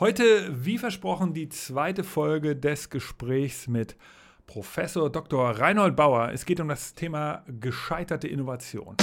Heute, wie versprochen, die zweite Folge des Gesprächs mit Professor Dr. Reinhold Bauer. Es geht um das Thema gescheiterte Innovation.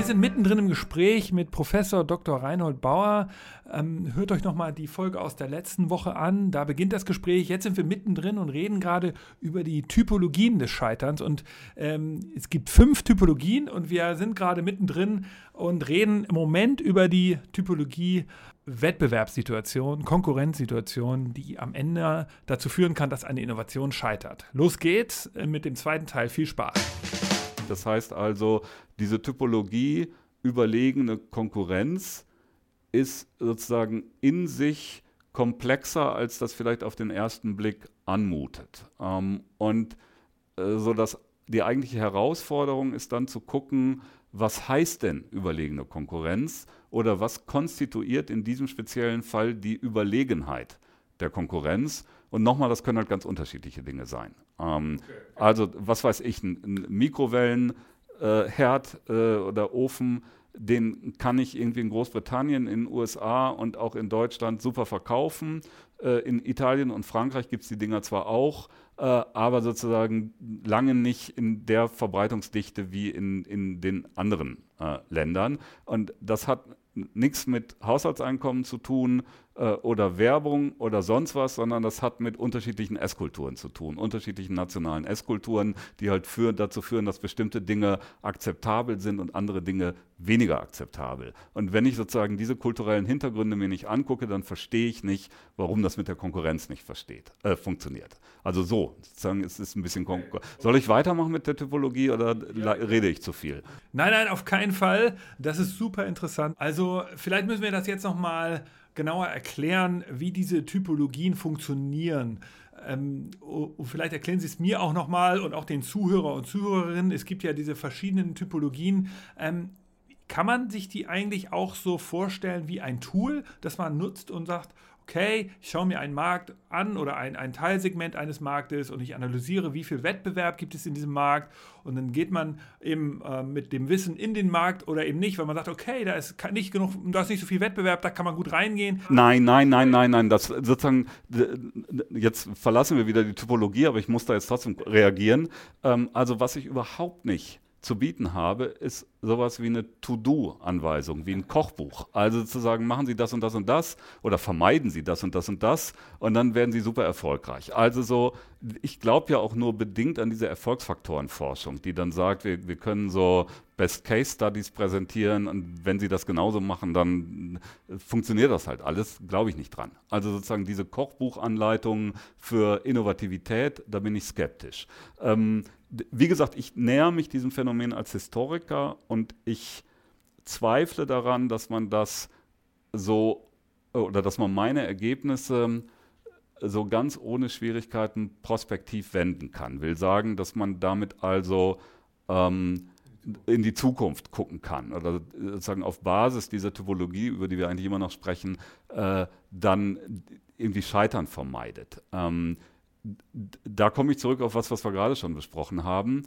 Wir sind mittendrin im Gespräch mit Professor Dr. Reinhold Bauer. Ähm, hört euch nochmal die Folge aus der letzten Woche an. Da beginnt das Gespräch. Jetzt sind wir mittendrin und reden gerade über die Typologien des Scheiterns. Und ähm, es gibt fünf Typologien und wir sind gerade mittendrin und reden im Moment über die Typologie Wettbewerbssituation, Konkurrenzsituation, die am Ende dazu führen kann, dass eine Innovation scheitert. Los geht's äh, mit dem zweiten Teil. Viel Spaß. Das heißt also, diese Typologie überlegene Konkurrenz ist sozusagen in sich komplexer, als das vielleicht auf den ersten Blick anmutet. Ähm, und äh, so dass die eigentliche Herausforderung ist dann zu gucken, was heißt denn überlegene Konkurrenz oder was konstituiert in diesem speziellen Fall die Überlegenheit der Konkurrenz. Und nochmal, das können halt ganz unterschiedliche Dinge sein. Ähm, okay. Also, was weiß ich, ein, ein Mikrowellenherd äh, äh, oder Ofen, den kann ich irgendwie in Großbritannien, in den USA und auch in Deutschland super verkaufen. Äh, in Italien und Frankreich gibt es die Dinger zwar auch, äh, aber sozusagen lange nicht in der Verbreitungsdichte wie in, in den anderen äh, Ländern. Und das hat nichts mit Haushaltseinkommen zu tun äh, oder Werbung oder sonst was, sondern das hat mit unterschiedlichen Esskulturen zu tun, unterschiedlichen nationalen Esskulturen, die halt für, dazu führen, dass bestimmte Dinge akzeptabel sind und andere Dinge weniger akzeptabel. Und wenn ich sozusagen diese kulturellen Hintergründe mir nicht angucke, dann verstehe ich nicht, warum das mit der Konkurrenz nicht versteht, äh, funktioniert. Also so, sozusagen es ist ein bisschen Konkur Soll ich weitermachen mit der Typologie oder ja. rede ich zu viel? Nein, nein, auf keinen Fall. Das ist super interessant. Also vielleicht müssen wir das jetzt noch mal genauer erklären, wie diese Typologien funktionieren. Ähm, vielleicht erklären Sie es mir auch nochmal und auch den Zuhörer und Zuhörerinnen. Es gibt ja diese verschiedenen Typologien. Ähm, kann man sich die eigentlich auch so vorstellen wie ein Tool, das man nutzt und sagt, okay, ich schaue mir einen Markt an oder ein, ein Teilsegment eines Marktes und ich analysiere, wie viel Wettbewerb gibt es in diesem Markt und dann geht man eben äh, mit dem Wissen in den Markt oder eben nicht, weil man sagt, okay, da ist nicht genug, da ist nicht so viel Wettbewerb, da kann man gut reingehen. Nein, nein, nein, nein, nein, das sozusagen, jetzt verlassen wir wieder die Typologie, aber ich muss da jetzt trotzdem reagieren. Ähm, also was ich überhaupt nicht zu bieten habe, ist sowas wie eine To-Do-Anweisung, wie ein Kochbuch. Also zu sagen, machen Sie das und das und das oder vermeiden Sie das und das und das und dann werden Sie super erfolgreich. Also so, ich glaube ja auch nur bedingt an diese Erfolgsfaktorenforschung, die dann sagt, wir, wir können so Best-Case-Studies präsentieren und wenn Sie das genauso machen, dann funktioniert das halt alles, glaube ich nicht dran. Also sozusagen diese Kochbuchanleitungen für Innovativität, da bin ich skeptisch. Ähm, wie gesagt, ich näher mich diesem Phänomen als Historiker und ich zweifle daran, dass man das so oder dass man meine Ergebnisse so ganz ohne Schwierigkeiten prospektiv wenden kann. Will sagen, dass man damit also ähm, in die Zukunft gucken kann oder sozusagen auf Basis dieser Typologie, über die wir eigentlich immer noch sprechen, äh, dann irgendwie Scheitern vermeidet. Ähm, da komme ich zurück auf was, was wir gerade schon besprochen haben.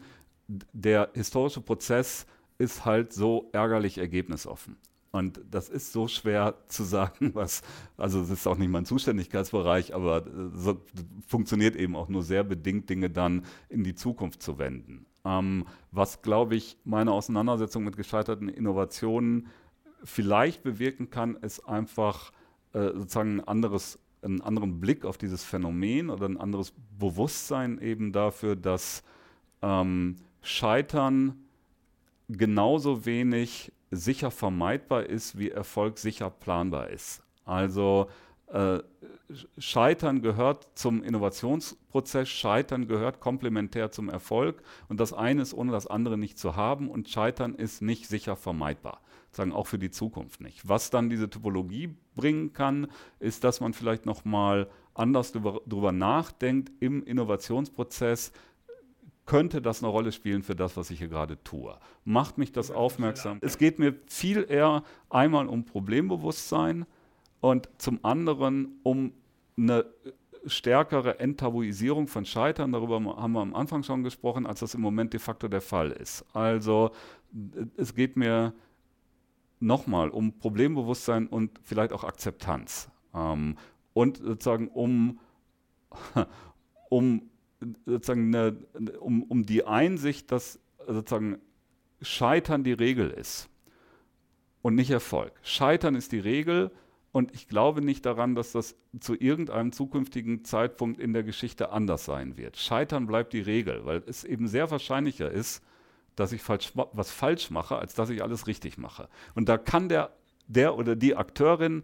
Der historische Prozess ist halt so ärgerlich ergebnisoffen. Und das ist so schwer zu sagen, was, also es ist auch nicht mein Zuständigkeitsbereich, aber so funktioniert eben auch nur sehr bedingt, Dinge dann in die Zukunft zu wenden. Ähm, was, glaube ich, meine Auseinandersetzung mit gescheiterten Innovationen vielleicht bewirken kann, ist einfach äh, sozusagen ein anderes einen anderen Blick auf dieses Phänomen oder ein anderes Bewusstsein eben dafür, dass ähm, Scheitern genauso wenig sicher vermeidbar ist, wie Erfolg sicher planbar ist. Also äh, Scheitern gehört zum Innovationsprozess, Scheitern gehört komplementär zum Erfolg und das eine ist ohne das andere nicht zu haben und Scheitern ist nicht sicher vermeidbar sagen auch für die Zukunft nicht. Was dann diese Typologie bringen kann, ist, dass man vielleicht nochmal anders darüber nachdenkt im Innovationsprozess, könnte das eine Rolle spielen für das, was ich hier gerade tue? Macht mich das aufmerksam? Es geht mir viel eher einmal um Problembewusstsein und zum anderen um eine stärkere Enttabuisierung von Scheitern, darüber haben wir am Anfang schon gesprochen, als das im Moment de facto der Fall ist. Also es geht mir nochmal um Problembewusstsein und vielleicht auch Akzeptanz. Ähm, und sozusagen um, um, sozusagen eine, um, um die Einsicht, dass sozusagen Scheitern die Regel ist und nicht Erfolg. Scheitern ist die Regel und ich glaube nicht daran, dass das zu irgendeinem zukünftigen Zeitpunkt in der Geschichte anders sein wird. Scheitern bleibt die Regel, weil es eben sehr wahrscheinlicher ist, dass ich falsch, was falsch mache, als dass ich alles richtig mache. Und da kann der, der oder die Akteurin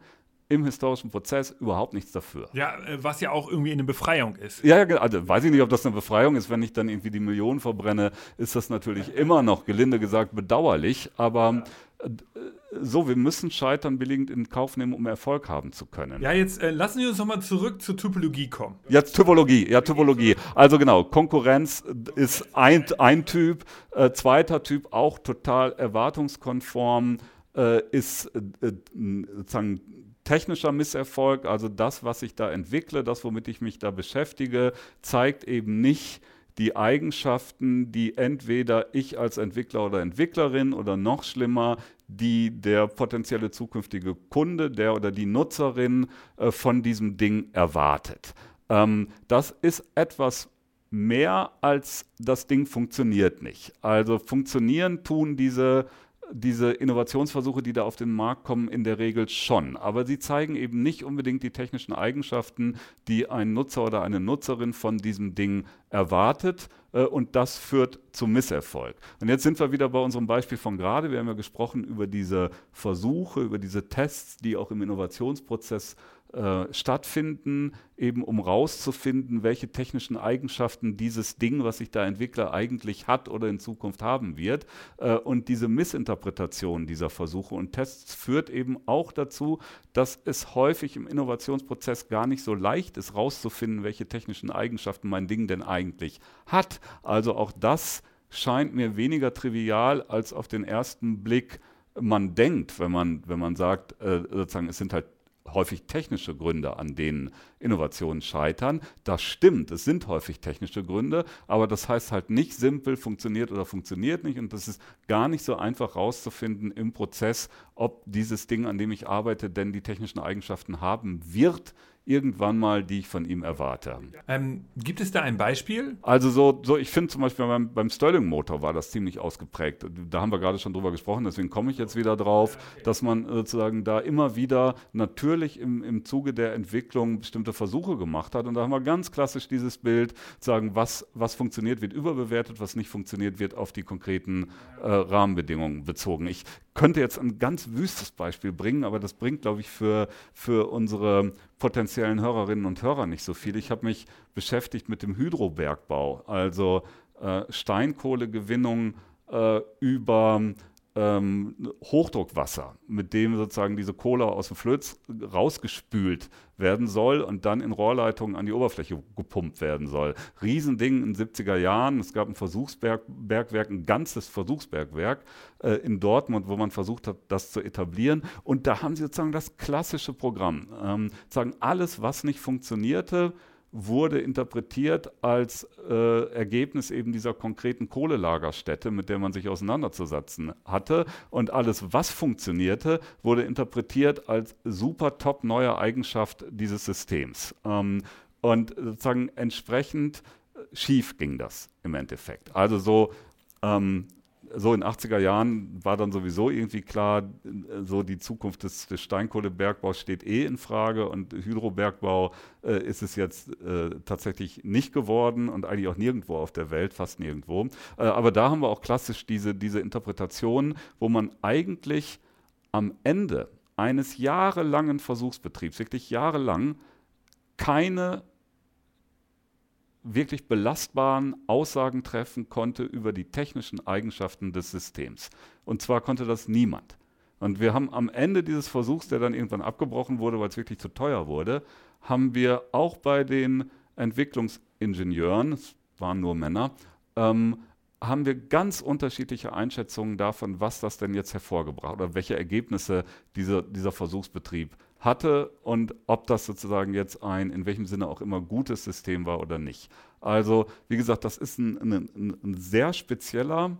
im historischen Prozess überhaupt nichts dafür. Ja, äh, was ja auch irgendwie eine Befreiung ist. Ja, also weiß ich nicht, ob das eine Befreiung ist. Wenn ich dann irgendwie die Millionen verbrenne, ist das natürlich immer noch, gelinde gesagt, bedauerlich. Aber so, wir müssen Scheitern billigend in Kauf nehmen, um Erfolg haben zu können. Ja, jetzt äh, lassen wir uns nochmal zurück zur Typologie kommen. Jetzt Typologie, ja, Typologie. Also genau, Konkurrenz ist ein, ein Typ, äh, zweiter Typ auch total erwartungskonform, äh, ist äh, sozusagen technischer Misserfolg, also das, was ich da entwickle, das, womit ich mich da beschäftige, zeigt eben nicht die Eigenschaften, die entweder ich als Entwickler oder Entwicklerin oder noch schlimmer, die der potenzielle zukünftige Kunde, der oder die Nutzerin äh, von diesem Ding erwartet. Ähm, das ist etwas mehr als das Ding funktioniert nicht. Also funktionieren tun diese diese Innovationsversuche, die da auf den Markt kommen, in der Regel schon. Aber sie zeigen eben nicht unbedingt die technischen Eigenschaften, die ein Nutzer oder eine Nutzerin von diesem Ding erwartet. Äh, und das führt zum Misserfolg. Und jetzt sind wir wieder bei unserem Beispiel von gerade. Wir haben ja gesprochen über diese Versuche, über diese Tests, die auch im Innovationsprozess äh, stattfinden, eben um rauszufinden, welche technischen Eigenschaften dieses Ding, was ich da entwickle, eigentlich hat oder in Zukunft haben wird. Äh, und diese Missinterpretation dieser Versuche und Tests führt eben auch dazu, dass es häufig im Innovationsprozess gar nicht so leicht ist, rauszufinden, welche technischen Eigenschaften mein Ding denn eigentlich hat. Also auch das scheint mir weniger trivial als auf den ersten Blick man denkt, wenn man, wenn man sagt, äh, sozusagen, es sind halt häufig technische Gründe, an denen Innovationen scheitern. Das stimmt, es sind häufig technische Gründe, aber das heißt halt nicht simpel funktioniert oder funktioniert nicht und das ist gar nicht so einfach rauszufinden im Prozess, ob dieses Ding, an dem ich arbeite, denn die technischen Eigenschaften haben wird, irgendwann mal, die ich von ihm erwarte. Ähm, gibt es da ein Beispiel? Also so, so ich finde zum Beispiel beim, beim Stirling-Motor war das ziemlich ausgeprägt. Da haben wir gerade schon drüber gesprochen, deswegen komme ich jetzt wieder drauf, dass man sozusagen da immer wieder natürlich im, im Zuge der Entwicklung bestimmte Versuche gemacht hat. Und da haben wir ganz klassisch dieses Bild, sagen, was, was funktioniert, wird überbewertet, was nicht funktioniert, wird auf die konkreten äh, Rahmenbedingungen bezogen. Ich könnte jetzt ein ganz wüstes Beispiel bringen, aber das bringt, glaube ich, für, für unsere potenziellen Hörerinnen und Hörer nicht so viel. Ich habe mich beschäftigt mit dem Hydrobergbau, also äh, Steinkohlegewinnung äh, über ähm, Hochdruckwasser, mit dem sozusagen diese Kohle aus dem Flöz rausgespült werden soll und dann in Rohrleitungen an die Oberfläche gepumpt werden soll. Riesending in den 70er Jahren. Es gab ein Versuchsbergwerk, ein ganzes Versuchsbergwerk äh, in Dortmund, wo man versucht hat, das zu etablieren. Und da haben sie sozusagen das klassische Programm. Ähm, sagen alles, was nicht funktionierte, wurde interpretiert als äh, Ergebnis eben dieser konkreten Kohlelagerstätte, mit der man sich auseinanderzusetzen hatte. Und alles, was funktionierte, wurde interpretiert als super top neue Eigenschaft dieses Systems. Ähm, und sozusagen entsprechend schief ging das im Endeffekt. Also so ähm, so in den 80er Jahren war dann sowieso irgendwie klar, so die Zukunft des, des Steinkohlebergbaus steht eh in Frage und Hydrobergbau äh, ist es jetzt äh, tatsächlich nicht geworden und eigentlich auch nirgendwo auf der Welt, fast nirgendwo. Äh, aber da haben wir auch klassisch diese, diese Interpretation, wo man eigentlich am Ende eines jahrelangen Versuchsbetriebs, wirklich jahrelang, keine wirklich belastbaren Aussagen treffen konnte über die technischen Eigenschaften des Systems. Und zwar konnte das niemand. Und wir haben am Ende dieses Versuchs, der dann irgendwann abgebrochen wurde, weil es wirklich zu teuer wurde, haben wir auch bei den Entwicklungsingenieuren, es waren nur Männer, ähm, haben wir ganz unterschiedliche Einschätzungen davon, was das denn jetzt hervorgebracht oder welche Ergebnisse diese, dieser Versuchsbetrieb hatte und ob das sozusagen jetzt ein, in welchem Sinne auch immer, gutes System war oder nicht. Also, wie gesagt, das ist ein, ein, ein sehr spezieller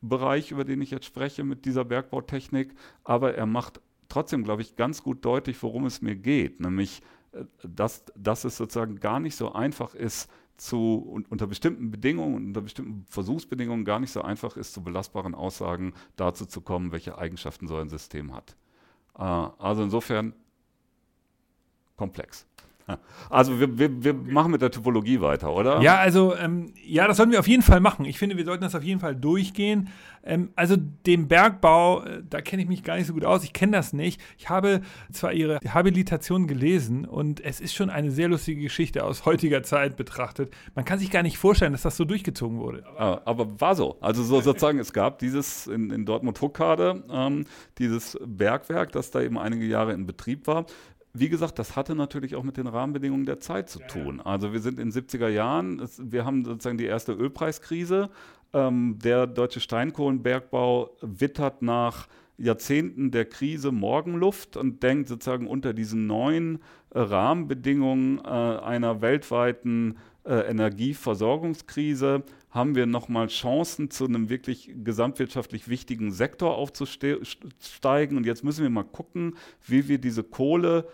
Bereich, über den ich jetzt spreche mit dieser Bergbautechnik, aber er macht trotzdem, glaube ich, ganz gut deutlich, worum es mir geht, nämlich äh, dass, dass es sozusagen gar nicht so einfach ist, zu, unter bestimmten Bedingungen unter bestimmten Versuchsbedingungen gar nicht so einfach ist, zu belastbaren Aussagen dazu zu kommen, welche Eigenschaften so ein System hat. Äh, also insofern komplex. Also wir, wir, wir machen mit der Typologie weiter, oder? Ja, also ähm, ja, das sollten wir auf jeden Fall machen. Ich finde, wir sollten das auf jeden Fall durchgehen. Ähm, also dem Bergbau, äh, da kenne ich mich gar nicht so gut aus. Ich kenne das nicht. Ich habe zwar Ihre Habilitation gelesen und es ist schon eine sehr lustige Geschichte aus heutiger Zeit betrachtet. Man kann sich gar nicht vorstellen, dass das so durchgezogen wurde. Aber, aber war so. Also so sozusagen, es gab dieses in, in Dortmund-Huckade, ähm, dieses Bergwerk, das da eben einige Jahre in Betrieb war wie gesagt, das hatte natürlich auch mit den Rahmenbedingungen der Zeit zu tun. Also wir sind in den 70er Jahren, wir haben sozusagen die erste Ölpreiskrise. Ähm, der deutsche Steinkohlenbergbau wittert nach Jahrzehnten der Krise Morgenluft und denkt sozusagen unter diesen neuen äh, Rahmenbedingungen äh, einer weltweiten äh, Energieversorgungskrise haben wir nochmal Chancen, zu einem wirklich gesamtwirtschaftlich wichtigen Sektor aufzusteigen. Und jetzt müssen wir mal gucken, wie wir diese Kohle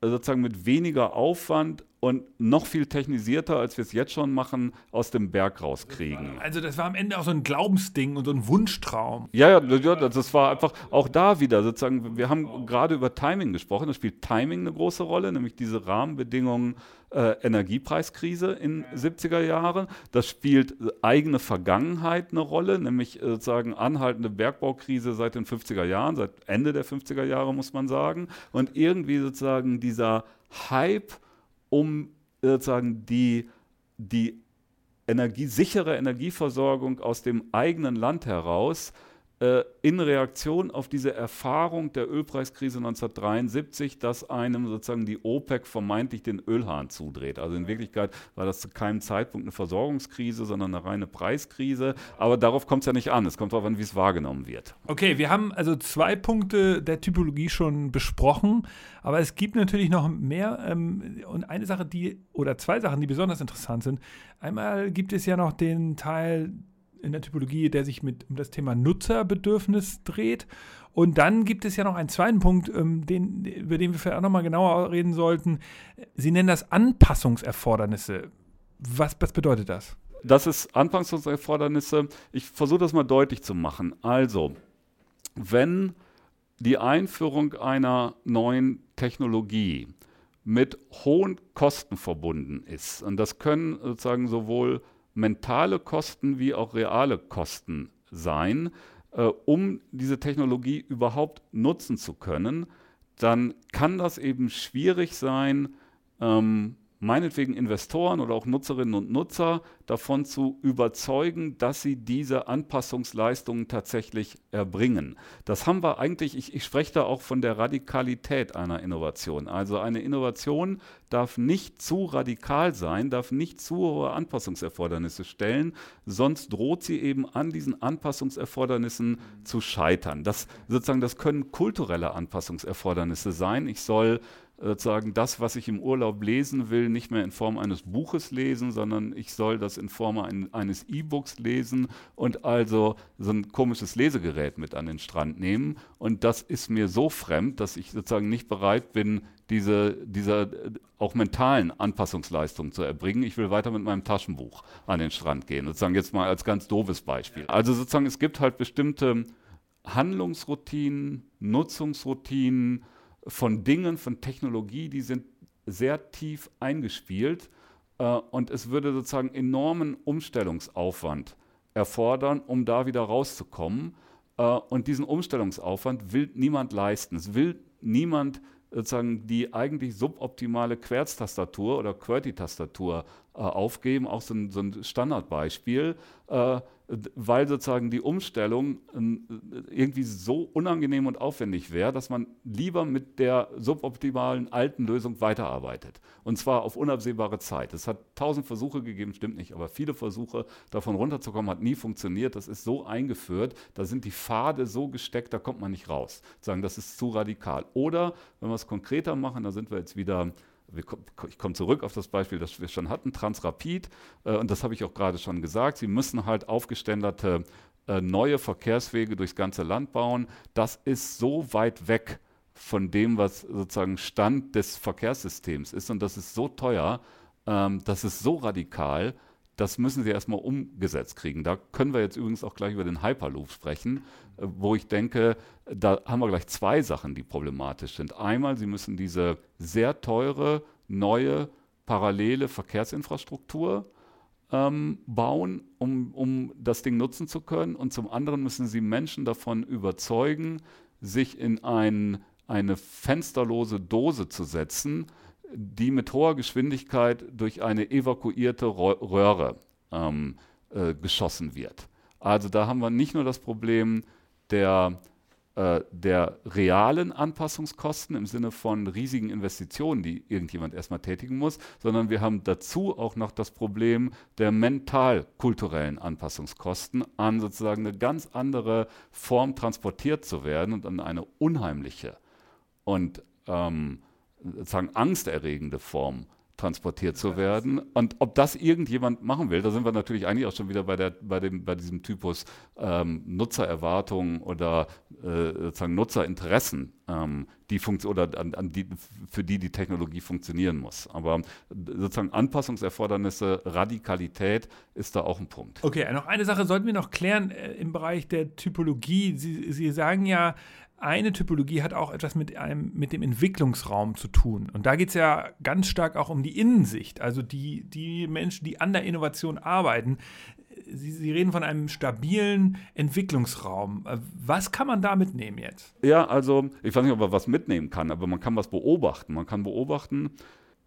sozusagen mit weniger Aufwand und noch viel technisierter, als wir es jetzt schon machen, aus dem Berg rauskriegen. Also das war am Ende auch so ein Glaubensding und so ein Wunschtraum. Ja, ja, ja das war einfach auch da wieder sozusagen, wir haben gerade über Timing gesprochen, da spielt Timing eine große Rolle, nämlich diese Rahmenbedingungen äh, Energiepreiskrise in ja. 70er Jahren. Das spielt eigene Vergangenheit eine Rolle, nämlich äh, sozusagen anhaltende Bergbaukrise seit den 50er Jahren, seit Ende der 50er Jahre muss man sagen. Und irgendwie sozusagen dieser Hype um sozusagen die, die Energie, sichere Energieversorgung aus dem eigenen Land heraus äh, in Reaktion auf diese Erfahrung der Ölpreiskrise 1973, dass einem sozusagen die OPEC vermeintlich den Ölhahn zudreht. Also in Wirklichkeit war das zu keinem Zeitpunkt eine Versorgungskrise, sondern eine reine Preiskrise. Aber darauf kommt es ja nicht an. Es kommt darauf an, wie es wahrgenommen wird. Okay, wir haben also zwei Punkte der Typologie schon besprochen, aber es gibt natürlich noch mehr. Ähm, und eine Sache, die, oder zwei Sachen, die besonders interessant sind. Einmal gibt es ja noch den Teil in der Typologie, der sich mit um das Thema Nutzerbedürfnis dreht. Und dann gibt es ja noch einen zweiten Punkt, ähm, den, über den wir vielleicht auch nochmal genauer reden sollten. Sie nennen das Anpassungserfordernisse. Was, was bedeutet das? Das ist Anpassungserfordernisse. Ich versuche das mal deutlich zu machen. Also, wenn die Einführung einer neuen Technologie mit hohen Kosten verbunden ist, und das können sozusagen sowohl mentale Kosten wie auch reale Kosten sein, äh, um diese Technologie überhaupt nutzen zu können, dann kann das eben schwierig sein, ähm, meinetwegen Investoren oder auch Nutzerinnen und Nutzer davon zu überzeugen, dass sie diese Anpassungsleistungen tatsächlich erbringen. Das haben wir eigentlich, ich, ich spreche da auch von der Radikalität einer Innovation. Also eine Innovation darf nicht zu radikal sein, darf nicht zu hohe Anpassungserfordernisse stellen, sonst droht sie eben an diesen Anpassungserfordernissen zu scheitern. Das sozusagen, das können kulturelle Anpassungserfordernisse sein. Ich soll sozusagen das, was ich im Urlaub lesen will, nicht mehr in Form eines Buches lesen, sondern ich soll das in Form ein, eines E-Books lesen und also so ein komisches Lesegerät mit an den Strand nehmen. Und das ist mir so fremd, dass ich sozusagen nicht bereit bin, diese, diese auch mentalen Anpassungsleistungen zu erbringen. Ich will weiter mit meinem Taschenbuch an den Strand gehen. Sozusagen jetzt mal als ganz doofes Beispiel. Also sozusagen, es gibt halt bestimmte Handlungsroutinen, Nutzungsroutinen, von Dingen, von Technologie, die sind sehr tief eingespielt äh, und es würde sozusagen enormen Umstellungsaufwand erfordern, um da wieder rauszukommen. Äh, und diesen Umstellungsaufwand will niemand leisten. Es will niemand sozusagen die eigentlich suboptimale Querztastatur oder QWERTY-Tastatur äh, aufgeben, auch so ein, so ein Standardbeispiel. Äh, weil sozusagen die Umstellung äh, irgendwie so unangenehm und aufwendig wäre, dass man lieber mit der suboptimalen alten Lösung weiterarbeitet. Und zwar auf unabsehbare Zeit. Es hat tausend Versuche gegeben, stimmt nicht, aber viele Versuche davon runterzukommen, hat nie funktioniert. Das ist so eingeführt, da sind die Pfade so gesteckt, da kommt man nicht raus. Sagen, das ist zu radikal. Oder wenn wir es konkreter machen, da sind wir jetzt wieder ich komme zurück auf das Beispiel, das wir schon hatten, Transrapid, äh, und das habe ich auch gerade schon gesagt, Sie müssen halt aufgeständerte äh, neue Verkehrswege durchs ganze Land bauen, das ist so weit weg von dem, was sozusagen Stand des Verkehrssystems ist. Und das ist so teuer, ähm, das ist so radikal, das müssen sie erstmal umgesetzt kriegen. Da können wir jetzt übrigens auch gleich über den Hyperloop sprechen, äh, wo ich denke, da haben wir gleich zwei Sachen, die problematisch sind. Einmal, sie müssen diese sehr teure, neue, parallele Verkehrsinfrastruktur ähm, bauen, um, um das Ding nutzen zu können. Und zum anderen müssen sie Menschen davon überzeugen, sich in ein, eine fensterlose Dose zu setzen, die mit hoher Geschwindigkeit durch eine evakuierte Röhre ähm, äh, geschossen wird. Also da haben wir nicht nur das Problem der, äh, der realen Anpassungskosten im Sinne von riesigen Investitionen, die irgendjemand erstmal tätigen muss, sondern wir haben dazu auch noch das Problem der mental-kulturellen Anpassungskosten an sozusagen eine ganz andere Form transportiert zu werden und an eine unheimliche und ähm, sozusagen angsterregende Form transportiert zu werden. Und ob das irgendjemand machen will, da sind wir natürlich eigentlich auch schon wieder bei, der, bei, dem, bei diesem Typus ähm, Nutzererwartungen oder äh, sozusagen Nutzerinteressen, ähm, die oder an, an die, für die die Technologie funktionieren muss. Aber sozusagen Anpassungserfordernisse, Radikalität ist da auch ein Punkt. Okay, noch eine Sache sollten wir noch klären äh, im Bereich der Typologie. Sie, Sie sagen ja, eine Typologie hat auch etwas mit, einem, mit dem Entwicklungsraum zu tun. Und da geht es ja ganz stark auch um die Innensicht. Also die, die Menschen, die an der Innovation arbeiten, Sie, Sie, reden von einem stabilen Entwicklungsraum. Was kann man da mitnehmen jetzt? Ja, also ich weiß nicht, ob man was mitnehmen kann, aber man kann was beobachten. Man kann beobachten,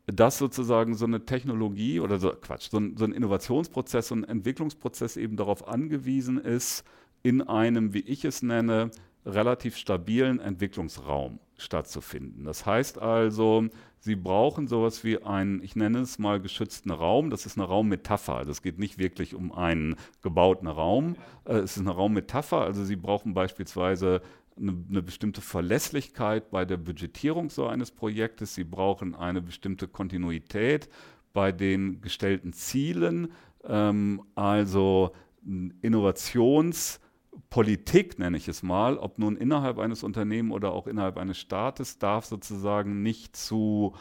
dass sozusagen so eine Technologie oder so, Quatsch, so ein, so ein Innovationsprozess, so ein Entwicklungsprozess eben darauf angewiesen ist, in einem, wie ich es nenne, relativ stabilen Entwicklungsraum stattzufinden. Das heißt also, Sie brauchen sowas wie einen, ich nenne es mal geschützten Raum. Das ist eine Raummetapher. Also es geht nicht wirklich um einen gebauten Raum. Äh, es ist eine Raummetapher. Also Sie brauchen beispielsweise eine, eine, bestimmte Verlässlichkeit bei der Budgetierung so eines Projektes. Sie brauchen eine bestimmte Kontinuität bei den gestellten Zielen. Ähm, also Innovations- Politik, nenne ich es mal, ob nun innerhalb eines Unternehmens oder auch innerhalb eines Staates, darf sozusagen nicht zu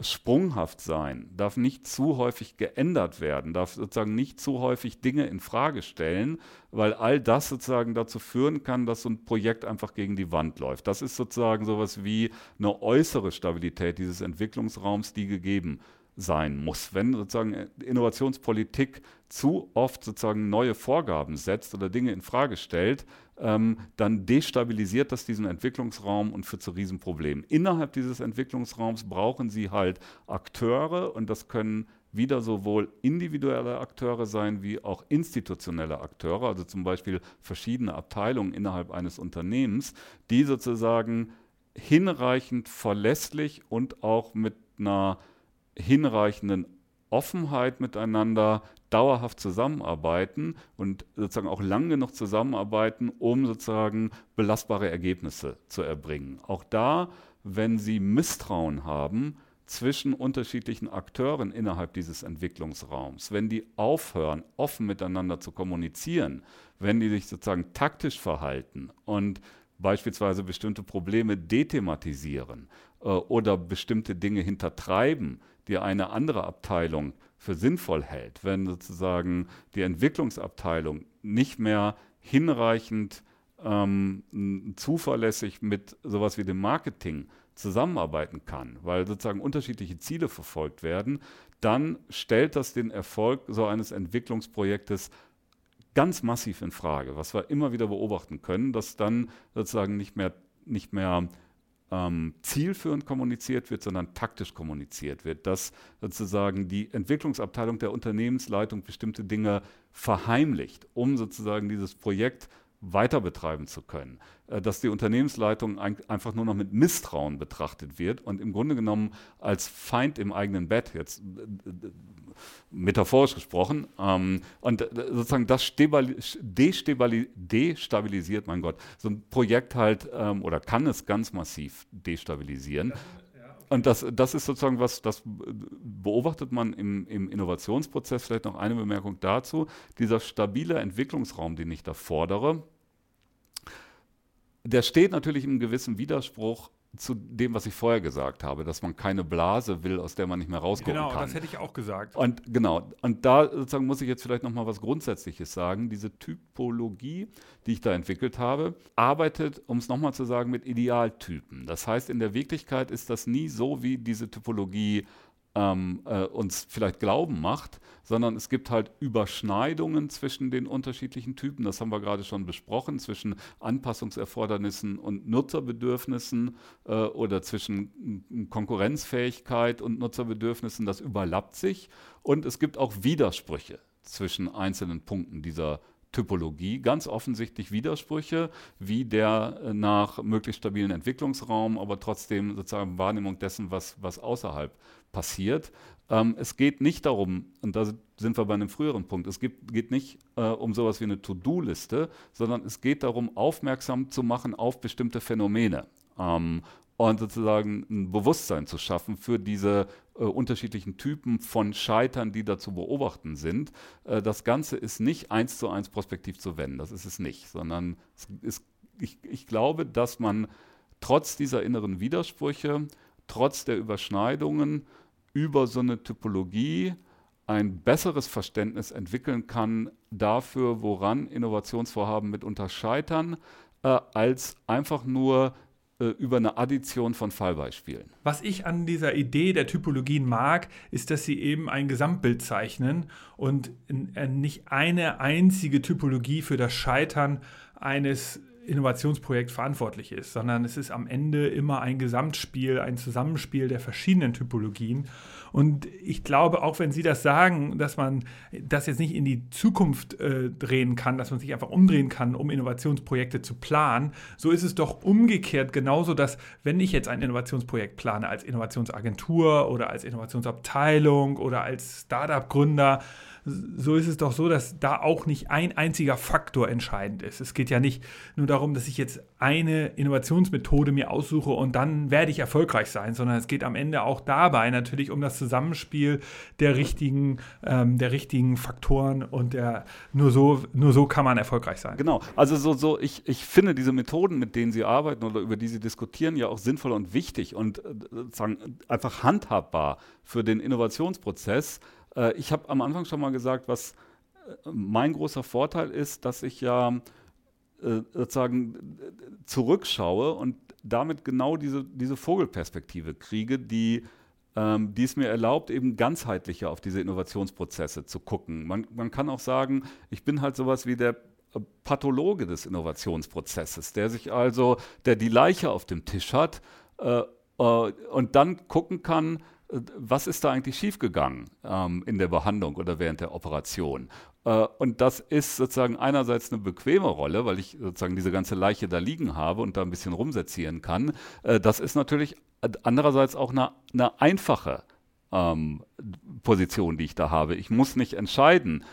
sprunghaft sein, darf nicht zu häufig geändert werden, darf sozusagen nicht zu häufig Dinge in Frage stellen, weil all das sozusagen dazu führen kann, dass so ein Projekt einfach gegen die Wand läuft. Das ist sozusagen sowas wie eine äußere Stabilität dieses Entwicklungsraums, die gegeben sein muss. Wenn sozusagen Innovationspolitik zu oft sozusagen neue Vorgaben setzt oder Dinge in Frage stellt, ähm, dann destabilisiert das diesen Entwicklungsraum und führt zu Riesenproblemen. Innerhalb dieses Entwicklungsraums brauchen sie halt Akteure und das können wieder sowohl individuelle Akteure sein wie auch institutionelle Akteure, also zum Beispiel verschiedene Abteilungen innerhalb eines Unternehmens, die sozusagen hinreichend verlässlich und auch mit einer hinreichenden Offenheit miteinander dauerhaft zusammenarbeiten und sozusagen auch lang genug zusammenarbeiten, um sozusagen belastbare Ergebnisse zu erbringen. Auch da, wenn Sie Misstrauen haben zwischen unterschiedlichen Akteuren innerhalb dieses Entwicklungsraums, wenn die aufhören, offen miteinander zu kommunizieren, wenn die sich sozusagen taktisch verhalten und beispielsweise bestimmte Probleme dethematisieren äh, oder bestimmte Dinge hintertreiben, die eine andere Abteilung für sinnvoll hält, wenn sozusagen die Entwicklungsabteilung nicht mehr hinreichend ähm, zuverlässig mit sowas wie dem Marketing zusammenarbeiten kann, weil sozusagen unterschiedliche Ziele verfolgt werden, dann stellt das den Erfolg so eines Entwicklungsprojektes ganz massiv in Frage, was wir immer wieder beobachten können, dass dann sozusagen nicht mehr, nicht mehr ähm, zielführend kommuniziert wird, sondern taktisch kommuniziert wird, dass sozusagen die Entwicklungsabteilung der Unternehmensleitung bestimmte Dinge verheimlicht, um sozusagen dieses Projekt weiter betreiben zu können, äh, dass die Unternehmensleitung ein, einfach nur noch mit Misstrauen betrachtet wird und im Grunde genommen als Feind im eigenen Bett, jetzt äh, metaphorisch gesprochen, ähm, und äh, sozusagen das destabilisiert, mein Gott, so ein Projekt halt ähm, oder kann es ganz massiv destabilisieren. und das, das ist sozusagen was, das beobachtet man im, im Innovationsprozess. Vielleicht noch eine Bemerkung dazu. Dieser stabile Entwicklungsraum, den ich da fordere, der steht natürlich im gewissen Widerspruch zu dem, was ich vorher gesagt habe, dass man keine Blase will, aus der man nicht mehr rausgucken genau, kann. Genau, das hätte ich auch gesagt. Und genau, und da sozusagen muss ich jetzt vielleicht noch mal was Grundsätzliches sagen. Diese Typologie, die ich da entwickelt habe, arbeitet, um es nochmal zu sagen, mit Idealtypen. Das heißt, in der Wirklichkeit ist das nie so, wie diese Typologie ähm, äh, uns vielleicht glauben macht, sondern es gibt halt Überschneidungen zwischen den unterschiedlichen Typen. Das haben wir gerade schon besprochen, zwischen Anpassungserfordernissen und Nutzerbedürfnissen äh, oder zwischen Konkurrenzfähigkeit und Nutzerbedürfnissen. Das überlappt sich und es gibt auch Widersprüche zwischen einzelnen Punkten dieser Typologie ganz offensichtlich Widersprüche, wie der äh, nach möglichst stabilen Entwicklungsraum, aber trotzdem sozusagen Wahrnehmung dessen, was, was außerhalb passiert. Ähm, es geht nicht darum, und da sind wir bei einem früheren Punkt, es geht, geht nicht äh, um sowas wie eine To-Do-Liste, sondern es geht darum, aufmerksam zu machen auf bestimmte Phänomene. Ähm, und sozusagen ein Bewusstsein zu schaffen für diese äh, unterschiedlichen Typen von Scheitern, die da zu beobachten sind. Äh, das Ganze ist nicht eins zu eins prospektiv zu wenden, das ist es nicht, sondern es ist, ich, ich glaube, dass man trotz dieser inneren Widersprüche, trotz der Überschneidungen über so eine Typologie ein besseres Verständnis entwickeln kann dafür, woran Innovationsvorhaben mitunter scheitern, äh, als einfach nur über eine Addition von Fallbeispielen. Was ich an dieser Idee der Typologien mag, ist, dass sie eben ein Gesamtbild zeichnen und äh, nicht eine einzige Typologie für das Scheitern eines Innovationsprojekts verantwortlich ist, sondern es ist am Ende immer ein Gesamtspiel, ein Zusammenspiel der verschiedenen Typologien. Und ich glaube, auch wenn Sie das sagen, dass man das jetzt nicht in die Zukunft äh, drehen kann, dass man sich einfach umdrehen kann, um Innovationsprojekte zu planen, so ist es doch umgekehrt genauso, dass wenn ich jetzt ein Innovationsprojekt plane als Innovationsagentur oder als Innovationsabteilung oder als Startup-Gründer, so ist es doch so, dass da auch nicht ein einziger Faktor entscheidend ist. Es geht ja nicht nur darum, dass ich jetzt eine Innovationsmethode mir aussuche und dann werde ich erfolgreich sein, sondern es geht am Ende auch dabei natürlich um das Zusammenspiel der richtigen, ähm, der richtigen Faktoren und der, nur, so, nur so kann man erfolgreich sein. Genau, also so, so ich, ich finde diese Methoden, mit denen Sie arbeiten oder über die Sie diskutieren, ja auch sinnvoll und wichtig und äh, sozusagen einfach handhabbar für den Innovationsprozess. Äh, ich habe am Anfang schon mal gesagt, was äh, mein großer Vorteil ist, dass ich ja äh, sozusagen zurückschaue und damit genau diese, diese Vogelperspektive kriege, die, ähm, die es mir erlaubt, eben ganzheitlicher auf diese Innovationsprozesse zu gucken. Man, man kann auch sagen, ich bin halt sowas wie der Pathologe des Innovationsprozesses, der sich also, der die Leiche auf dem Tisch hat äh, äh, und dann gucken kann, was ist da eigentlich schiefgegangen ähm, in der Behandlung oder während der Operation? Äh, und das ist sozusagen einerseits eine bequeme Rolle, weil ich sozusagen diese ganze Leiche da liegen habe und da ein bisschen rumsetzieren kann. Äh, das ist natürlich andererseits auch eine, eine einfache ähm, Position, die ich da habe. Ich muss nicht entscheiden,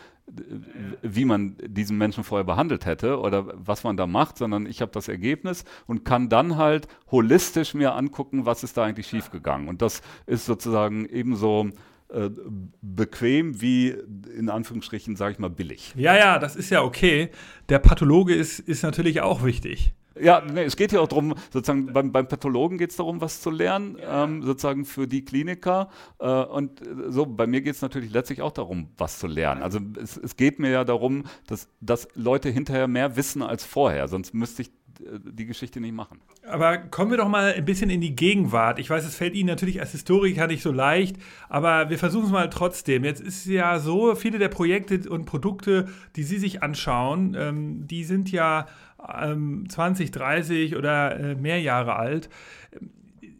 wie man diesen Menschen vorher behandelt hätte oder was man da macht, sondern ich habe das Ergebnis und kann dann halt holistisch mir angucken, was ist da eigentlich schiefgegangen. Und das ist sozusagen ebenso äh, bequem wie in Anführungsstrichen, sage ich mal, billig. Ja, ja, das ist ja okay. Der Pathologe ist, ist natürlich auch wichtig. Ja, nee, es geht ja auch darum, sozusagen beim, beim Pathologen geht es darum, was zu lernen, ähm, sozusagen für die Kliniker. Äh, und äh, so, bei mir geht es natürlich letztlich auch darum, was zu lernen. Also es, es geht mir ja darum, dass, dass Leute hinterher mehr wissen als vorher, sonst müsste ich äh, die Geschichte nicht machen. Aber kommen wir doch mal ein bisschen in die Gegenwart. Ich weiß, es fällt Ihnen natürlich als Historiker nicht so leicht, aber wir versuchen es mal trotzdem. Jetzt ist ja so, viele der Projekte und Produkte, die Sie sich anschauen, ähm, die sind ja ähm, 20, 30 oder äh, mehr Jahre alt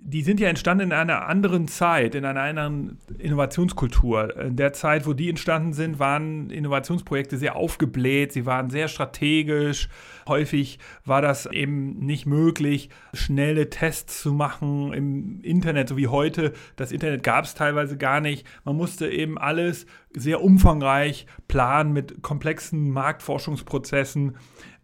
die sind ja entstanden in einer anderen Zeit, in einer anderen Innovationskultur. In der Zeit, wo die entstanden sind, waren Innovationsprojekte sehr aufgebläht, sie waren sehr strategisch. Häufig war das eben nicht möglich, schnelle Tests zu machen im Internet, so wie heute. Das Internet gab es teilweise gar nicht. Man musste eben alles sehr umfangreich planen mit komplexen Marktforschungsprozessen.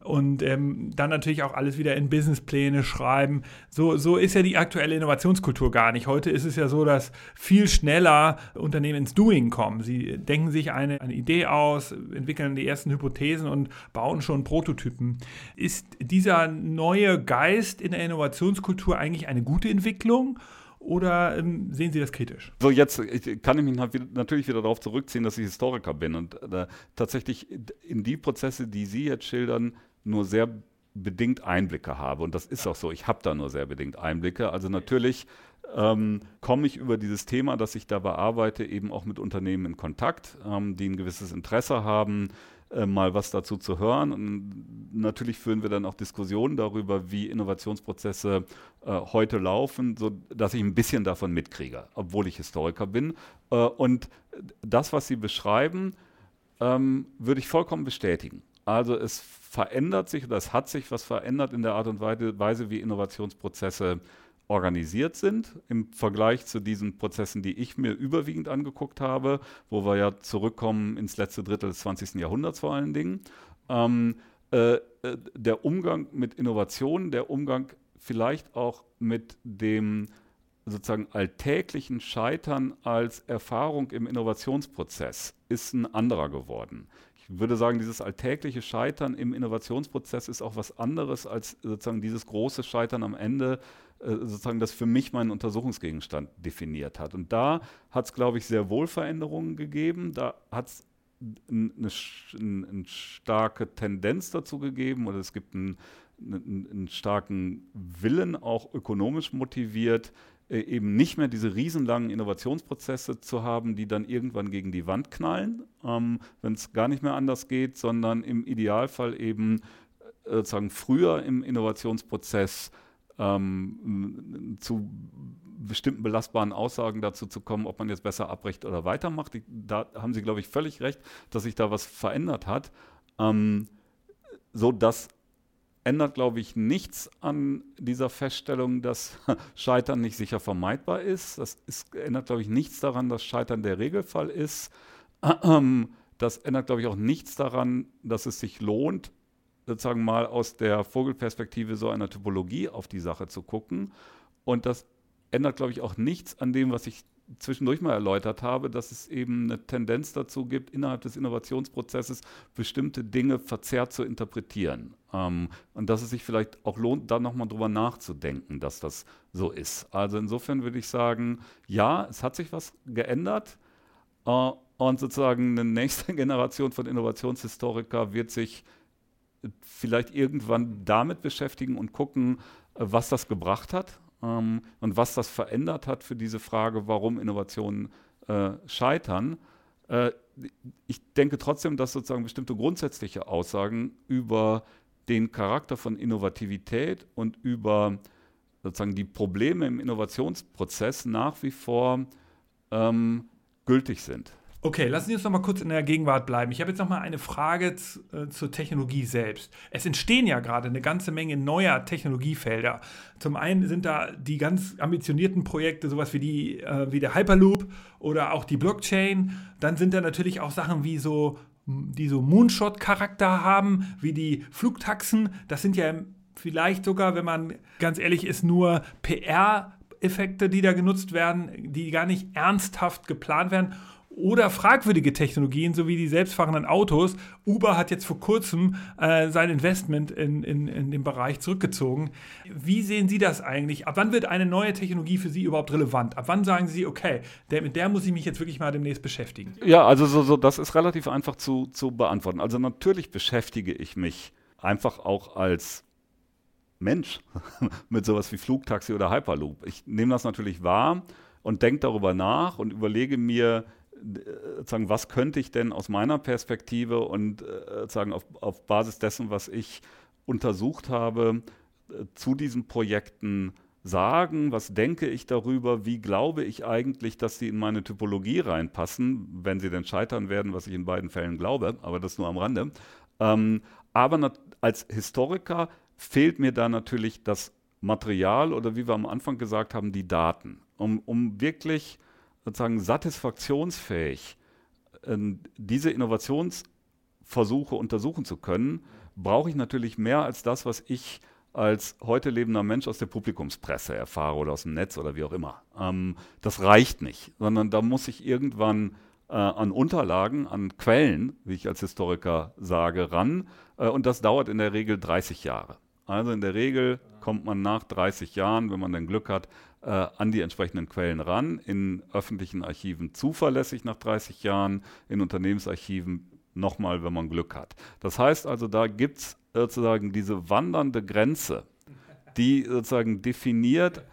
Und ähm, dann natürlich auch alles wieder in Businesspläne schreiben. So, so ist ja die aktuelle Innovationskultur gar nicht. Heute ist es ja so, dass viel schneller Unternehmen ins Doing kommen. Sie denken sich eine, eine Idee aus, entwickeln die ersten Hypothesen und bauen schon Prototypen. Ist dieser neue Geist in der Innovationskultur eigentlich eine gute Entwicklung? Oder ähm, sehen Sie das kritisch? So, jetzt kann ich mich natürlich wieder darauf zurückziehen, dass ich Historiker bin und äh, tatsächlich in die Prozesse, die Sie jetzt schildern, nur sehr bedingt Einblicke habe. Und das ist auch so. Ich habe da nur sehr bedingt Einblicke. Also natürlich ähm, komme ich über dieses Thema, das ich da bearbeite, eben auch mit Unternehmen in Kontakt, ähm, die ein gewisses Interesse haben, äh, mal was dazu zu hören. Und natürlich führen wir dann auch Diskussionen darüber, wie Innovationsprozesse äh, heute laufen, sodass ich ein bisschen davon mitkriege, obwohl ich Historiker bin. Äh, und das, was Sie beschreiben, ähm, würde ich vollkommen bestätigen. Also es verändert sich oder es hat sich was verändert in der Art und Weise, wie Innovationsprozesse organisiert sind im Vergleich zu diesen Prozessen, die ich mir überwiegend angeguckt habe, wo wir ja zurückkommen ins letzte Drittel des 20. Jahrhunderts vor allen Dingen. Ähm, äh, äh, der Umgang mit Innovationen, der Umgang vielleicht auch mit dem sozusagen alltäglichen Scheitern als Erfahrung im Innovationsprozess ist ein anderer geworden ich würde sagen, dieses alltägliche Scheitern im Innovationsprozess ist auch was anderes als sozusagen dieses große Scheitern am Ende, äh, sozusagen das für mich meinen Untersuchungsgegenstand definiert hat. Und da hat es, glaube ich, sehr wohl Veränderungen gegeben. Da hat es eine, eine, starke Tendenz dazu gegeben oder es gibt einen, einen, einen starken Willen, auch ökonomisch motiviert, äh, eben nicht mehr diese riesenlangen Innovationsprozesse zu haben, die dann irgendwann gegen die Wand knallen, ähm, wenn es gar nicht mehr anders geht, sondern im Idealfall eben äh, sozusagen früher im Innovationsprozess ähm, zu bestimmten belastbaren Aussagen dazu zu kommen, ob man jetzt besser abbricht oder weitermacht. Ich, da haben Sie, glaube ich, völlig recht, dass sich da was verändert hat, ähm, so dass ändert, glaube ich, nichts an dieser Feststellung, dass Scheitern nicht sicher vermeidbar ist. Das ist, ändert, glaube ich, nichts daran, dass Scheitern der Regelfall ist. Das ändert, glaube ich, auch nichts daran, dass es sich lohnt, sozusagen mal aus der Vogelperspektive so einer Typologie auf die Sache zu gucken. Und das ändert, glaube ich, auch nichts an dem, was ich zwischendurch mal erläutert habe, dass es eben eine Tendenz dazu gibt, innerhalb des Innovationsprozesses bestimmte Dinge verzerrt zu interpretieren. Ähm, und dass es sich vielleicht auch lohnt, da nochmal drüber nachzudenken, dass das so ist. Also insofern würde ich sagen, ja, es hat sich was geändert. Äh, und sozusagen eine nächste Generation von Innovationshistoriker wird sich vielleicht irgendwann damit beschäftigen und gucken, äh, was das gebracht hat ähm, und was das verändert hat für diese Frage, warum Innovationen äh, scheitern. Äh, ich denke trotzdem, dass sozusagen bestimmte grundsätzliche Aussagen über den Charakter von Innovativität und über sozusagen die Probleme im Innovationsprozess nach wie vor ähm, gültig sind. Okay, lassen Sie uns noch mal kurz in der Gegenwart bleiben. Ich habe jetzt noch mal eine Frage äh, zur Technologie selbst. Es entstehen ja gerade eine ganze Menge neuer Technologiefelder. Zum einen sind da die ganz ambitionierten Projekte, sowas wie, die, äh, wie der Hyperloop oder auch die Blockchain. Dann sind da natürlich auch Sachen wie so, die so Moonshot-Charakter haben, wie die Flugtaxen. Das sind ja vielleicht sogar, wenn man ganz ehrlich ist, nur PR- Effekte, die da genutzt werden, die gar nicht ernsthaft geplant werden oder fragwürdige Technologien, so wie die selbstfahrenden Autos. Uber hat jetzt vor kurzem äh, sein Investment in, in, in den Bereich zurückgezogen. Wie sehen Sie das eigentlich? Ab wann wird eine neue Technologie für Sie überhaupt relevant? Ab wann sagen Sie, okay, der, mit der muss ich mich jetzt wirklich mal demnächst beschäftigen? Ja, also so, so, das ist relativ einfach zu, zu beantworten. Also natürlich beschäftige ich mich einfach auch als Mensch mit sowas wie Flugtaxi oder Hyperloop. Ich nehme das natürlich wahr und denke darüber nach und überlege mir, sagen, was könnte ich denn aus meiner Perspektive und äh, sagen, auf, auf Basis dessen, was ich untersucht habe, äh, zu diesen Projekten sagen, was denke ich darüber, wie glaube ich eigentlich, dass sie in meine Typologie reinpassen, wenn sie denn scheitern werden, was ich in beiden Fällen glaube, aber das nur am Rande. Ähm, aber als Historiker fehlt mir da natürlich das Material oder wie wir am Anfang gesagt haben, die Daten, um, um wirklich sozusagen satisfaktionsfähig, äh, diese Innovationsversuche untersuchen zu können, brauche ich natürlich mehr als das, was ich als heute lebender Mensch aus der Publikumspresse erfahre oder aus dem Netz oder wie auch immer. Ähm, das reicht nicht, sondern da muss ich irgendwann äh, an Unterlagen, an Quellen, wie ich als Historiker sage, ran. Äh, und das dauert in der Regel 30 Jahre. Also in der Regel kommt man nach 30 Jahren, wenn man dann Glück hat, äh, an die entsprechenden Quellen ran, in öffentlichen Archiven zuverlässig nach 30 Jahren, in Unternehmensarchiven nochmal, wenn man Glück hat. Das heißt also, da gibt es sozusagen diese wandernde Grenze, die sozusagen definiert,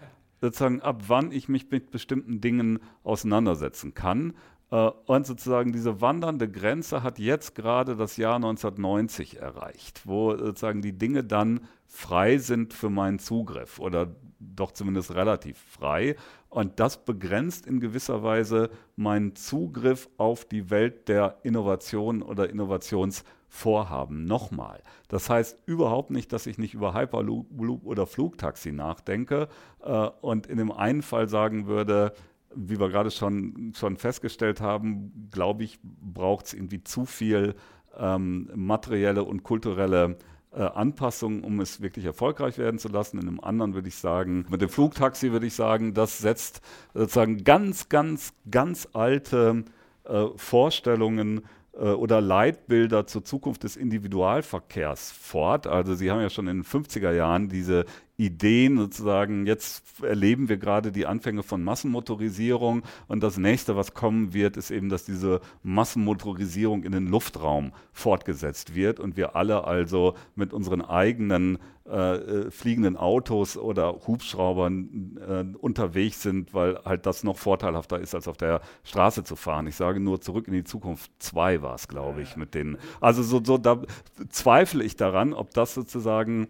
sozusagen ab wann ich mich mit bestimmten Dingen auseinandersetzen kann. Äh, und sozusagen diese wandernde Grenze hat jetzt gerade das Jahr 1990 erreicht, wo sozusagen die Dinge dann frei sind für meinen Zugriff oder doch zumindest relativ frei. Und das begrenzt in gewisser Weise meinen Zugriff auf die Welt der Innovation oder Innovationsvorhaben. Nochmal, das heißt überhaupt nicht, dass ich nicht über Hyperloop oder Flugtaxi nachdenke äh, und in dem einen Fall sagen würde, wie wir gerade schon, schon festgestellt haben, glaube ich, braucht es irgendwie zu viel ähm, materielle und kulturelle äh, Anpassungen, um es wirklich erfolgreich werden zu lassen. In einem anderen würde ich sagen, mit dem Flugtaxi würde ich sagen, das setzt sozusagen ganz, ganz, ganz alte äh, Vorstellungen äh, oder Leitbilder zur Zukunft des Individualverkehrs fort. Also Sie haben ja schon in den 50er Jahren diese Ideen sozusagen, jetzt erleben wir gerade die Anfänge von Massenmotorisierung und das nächste, was kommen wird, ist eben, dass diese Massenmotorisierung in den Luftraum fortgesetzt wird und wir alle also mit unseren eigenen äh, äh, fliegenden Autos oder Hubschraubern äh, unterwegs sind, weil halt das noch vorteilhafter ist, als auf der Straße zu fahren. Ich sage nur zurück in die Zukunft 2 war es, glaube ich, mit denen. Also so, so da zweifle ich daran, ob das sozusagen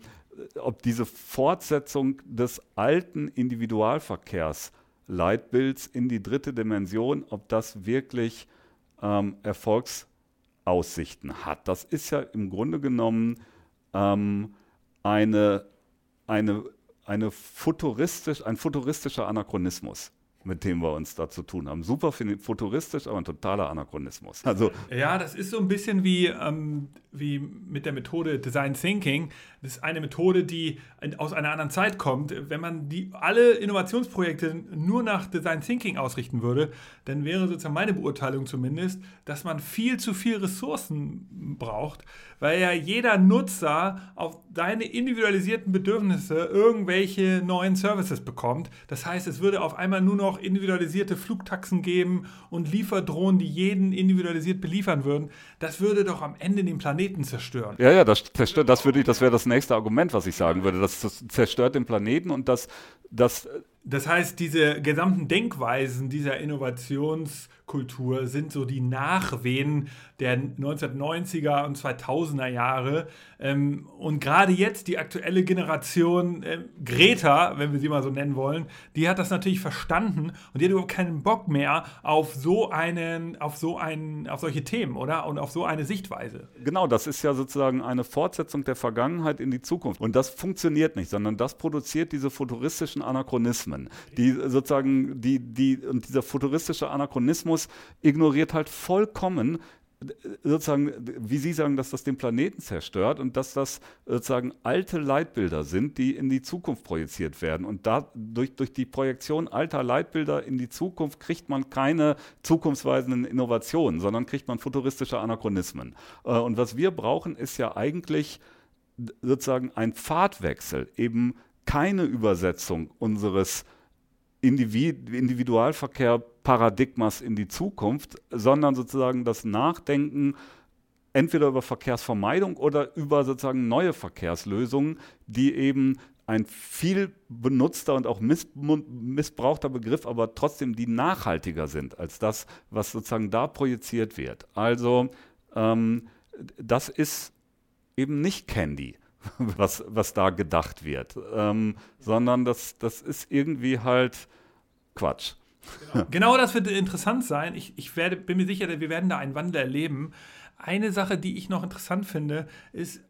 ob diese Fortsetzung des alten Individualverkehrsleitbilds in die dritte Dimension, ob das wirklich ähm, Erfolgsaussichten hat. Das ist ja im Grunde genommen ähm, eine, eine, eine futuristisch, ein futuristischer Anachronismus mit dem wir uns da zu tun haben. Super futuristisch, aber ein totaler Anachronismus. Also ja, das ist so ein bisschen wie, ähm, wie mit der Methode Design Thinking. Das ist eine Methode, die aus einer anderen Zeit kommt. Wenn man die, alle Innovationsprojekte nur nach Design Thinking ausrichten würde, dann wäre sozusagen meine Beurteilung zumindest, dass man viel zu viel Ressourcen braucht, weil ja jeder Nutzer auf seine individualisierten Bedürfnisse irgendwelche neuen Services bekommt. Das heißt, es würde auf einmal nur noch individualisierte Flugtaxen geben und Lieferdrohnen, die jeden individualisiert beliefern würden. Das würde doch am Ende den Planeten zerstören. Ja, ja, das, zerstört, das, würde das wäre das nächste Argument, was ich sagen würde. Das, das zerstört den Planeten und das, das das heißt, diese gesamten Denkweisen dieser Innovationskultur sind so die Nachwehen der 1990er und 2000er Jahre. Ähm, und gerade jetzt die aktuelle Generation äh, Greta, wenn wir sie mal so nennen wollen, die hat das natürlich verstanden und die hat überhaupt keinen Bock mehr auf so einen, auf so einen, auf solche Themen, oder? Und auf so eine Sichtweise. Genau, das ist ja sozusagen eine Fortsetzung der Vergangenheit in die Zukunft. Und das funktioniert nicht, sondern das produziert diese futuristischen Anachronismen, die sozusagen, die, die, und dieser futuristische Anachronismus ignoriert halt vollkommen, sozusagen, wie Sie sagen, dass das den Planeten zerstört und dass das sozusagen alte Leitbilder sind, die in die Zukunft projiziert werden. Und da, durch, durch die Projektion alter Leitbilder in die Zukunft kriegt man keine zukunftsweisenden Innovationen, sondern kriegt man futuristische Anachronismen. Äh, und was wir brauchen, ist ja eigentlich sozusagen ein Pfadwechsel, eben keine Übersetzung unseres Individualverkehr-Paradigmas in die Zukunft, sondern sozusagen das Nachdenken entweder über Verkehrsvermeidung oder über sozusagen neue Verkehrslösungen, die eben ein viel benutzter und auch missbrauchter Begriff, aber trotzdem die nachhaltiger sind als das, was sozusagen da projiziert wird. Also ähm, das ist eben nicht Candy, was, was da gedacht wird, ähm, sondern das, das ist irgendwie halt Quatsch. Genau, genau das wird interessant sein. Ich, ich werde, bin mir sicher, wir werden da einen Wandel erleben. Eine Sache, die ich noch interessant finde, ist,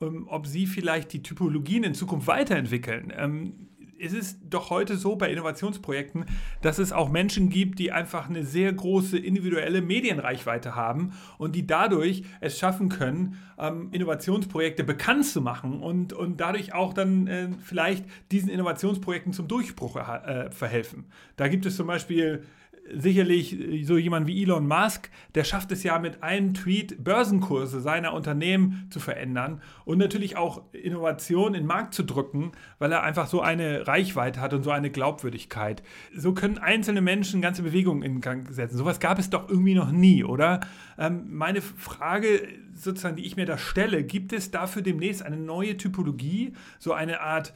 ähm, ob Sie vielleicht die Typologien in Zukunft weiterentwickeln. Ähm, es ist doch heute so bei Innovationsprojekten, dass es auch Menschen gibt, die einfach eine sehr große individuelle Medienreichweite haben und die dadurch es schaffen können, ähm, Innovationsprojekte bekannt zu machen und, und dadurch auch dann äh, vielleicht diesen Innovationsprojekten zum Durchbruch äh, verhelfen. Da gibt es zum Beispiel sicherlich so jemand wie Elon Musk, der schafft es ja mit einem Tweet Börsenkurse seiner Unternehmen zu verändern und natürlich auch Innovation in den Markt zu drücken, weil er einfach so eine Reichweite hat und so eine Glaubwürdigkeit. So können einzelne Menschen ganze Bewegungen in Gang setzen. Sowas gab es doch irgendwie noch nie, oder? Ähm, meine Frage sozusagen, die ich mir da stelle, gibt es dafür demnächst eine neue Typologie, so eine Art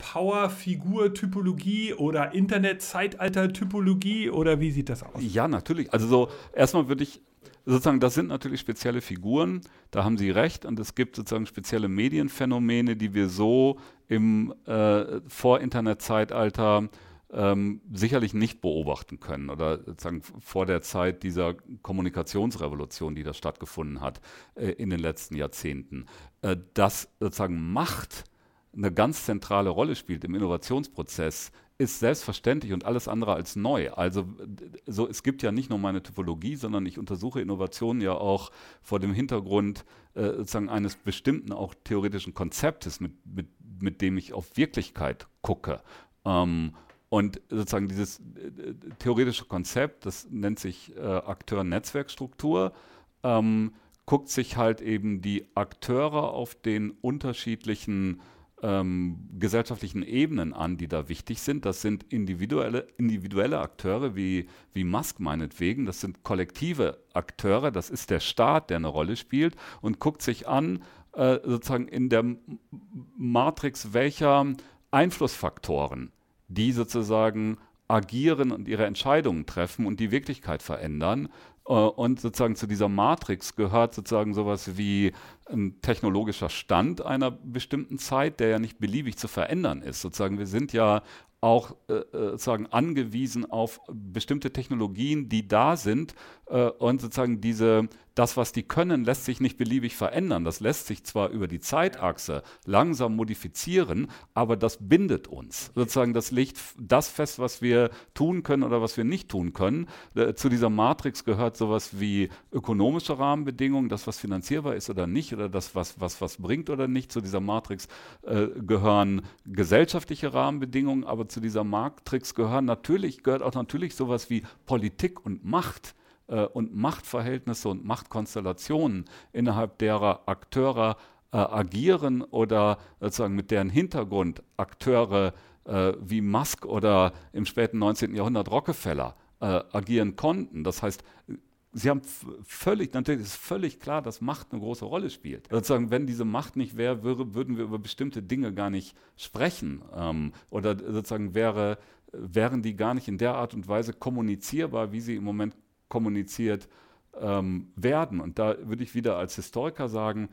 Power-Figur-Typologie oder Internet-Zeitalter-Typologie oder wie sieht das aus? Ja, natürlich. Also so erstmal würde ich sozusagen, das sind natürlich spezielle Figuren, da haben Sie recht, und es gibt sozusagen spezielle Medienphänomene, die wir so im äh, Vor-Internet-Zeitalter ähm, sicherlich nicht beobachten können oder sozusagen vor der Zeit dieser Kommunikationsrevolution, die da stattgefunden hat äh, in den letzten Jahrzehnten. Äh, dass sozusagen Macht eine ganz zentrale Rolle spielt im Innovationsprozess, ist selbstverständlich und alles andere als neu. Also so, es gibt ja nicht nur meine Typologie, sondern ich untersuche Innovationen ja auch vor dem Hintergrund äh, sozusagen eines bestimmten auch theoretischen Konzeptes, mit, mit, mit dem ich auf Wirklichkeit gucke. Ähm, und sozusagen dieses äh, theoretische Konzept, das nennt sich äh, Akteur-Netzwerkstruktur, ähm, guckt sich halt eben die Akteure auf den unterschiedlichen ähm, gesellschaftlichen Ebenen an, die da wichtig sind. Das sind individuelle, individuelle Akteure wie, wie Musk meinetwegen, das sind kollektive Akteure, das ist der Staat, der eine Rolle spielt und guckt sich an, äh, sozusagen in der Matrix welcher Einflussfaktoren, die sozusagen agieren und ihre Entscheidungen treffen und die Wirklichkeit verändern und sozusagen zu dieser Matrix gehört sozusagen sowas wie ein technologischer Stand einer bestimmten Zeit, der ja nicht beliebig zu verändern ist. Sozusagen, wir sind ja auch äh, äh, sozusagen angewiesen auf bestimmte Technologien, die da sind äh, und sozusagen diese, das, was die können, lässt sich nicht beliebig verändern. Das lässt sich zwar über die Zeitachse langsam modifizieren, aber das bindet uns. Sozusagen, das legt das fest, was wir tun können oder was wir nicht tun können. Äh, zu dieser Matrix gehört sowas wie ökonomische Rahmenbedingungen, das, was finanzierbar ist oder nicht, oder das, was was, was bringt oder nicht. Zu dieser Matrix äh, gehören gesellschaftliche Rahmenbedingungen, aber zu dieser Matrix gehören natürlich, gehört auch natürlich sowas wie Politik und Macht äh, und Machtverhältnisse und Machtkonstellationen, innerhalb derer Akteure äh, agieren oder sozusagen mit deren Hintergrund Akteure äh, wie Musk oder im späten 19. Jahrhundert Rockefeller äh, agieren konnten. Das heißt, Sie haben völlig, natürlich ist völlig klar, dass Macht eine große Rolle spielt. Sozusagen, wenn diese Macht nicht wäre, würde, würden wir über bestimmte Dinge gar nicht sprechen. Ähm, oder sozusagen wäre, wären die gar nicht in der Art und Weise kommunizierbar, wie sie im Moment kommuniziert ähm, werden. Und da würde ich wieder als Historiker sagen,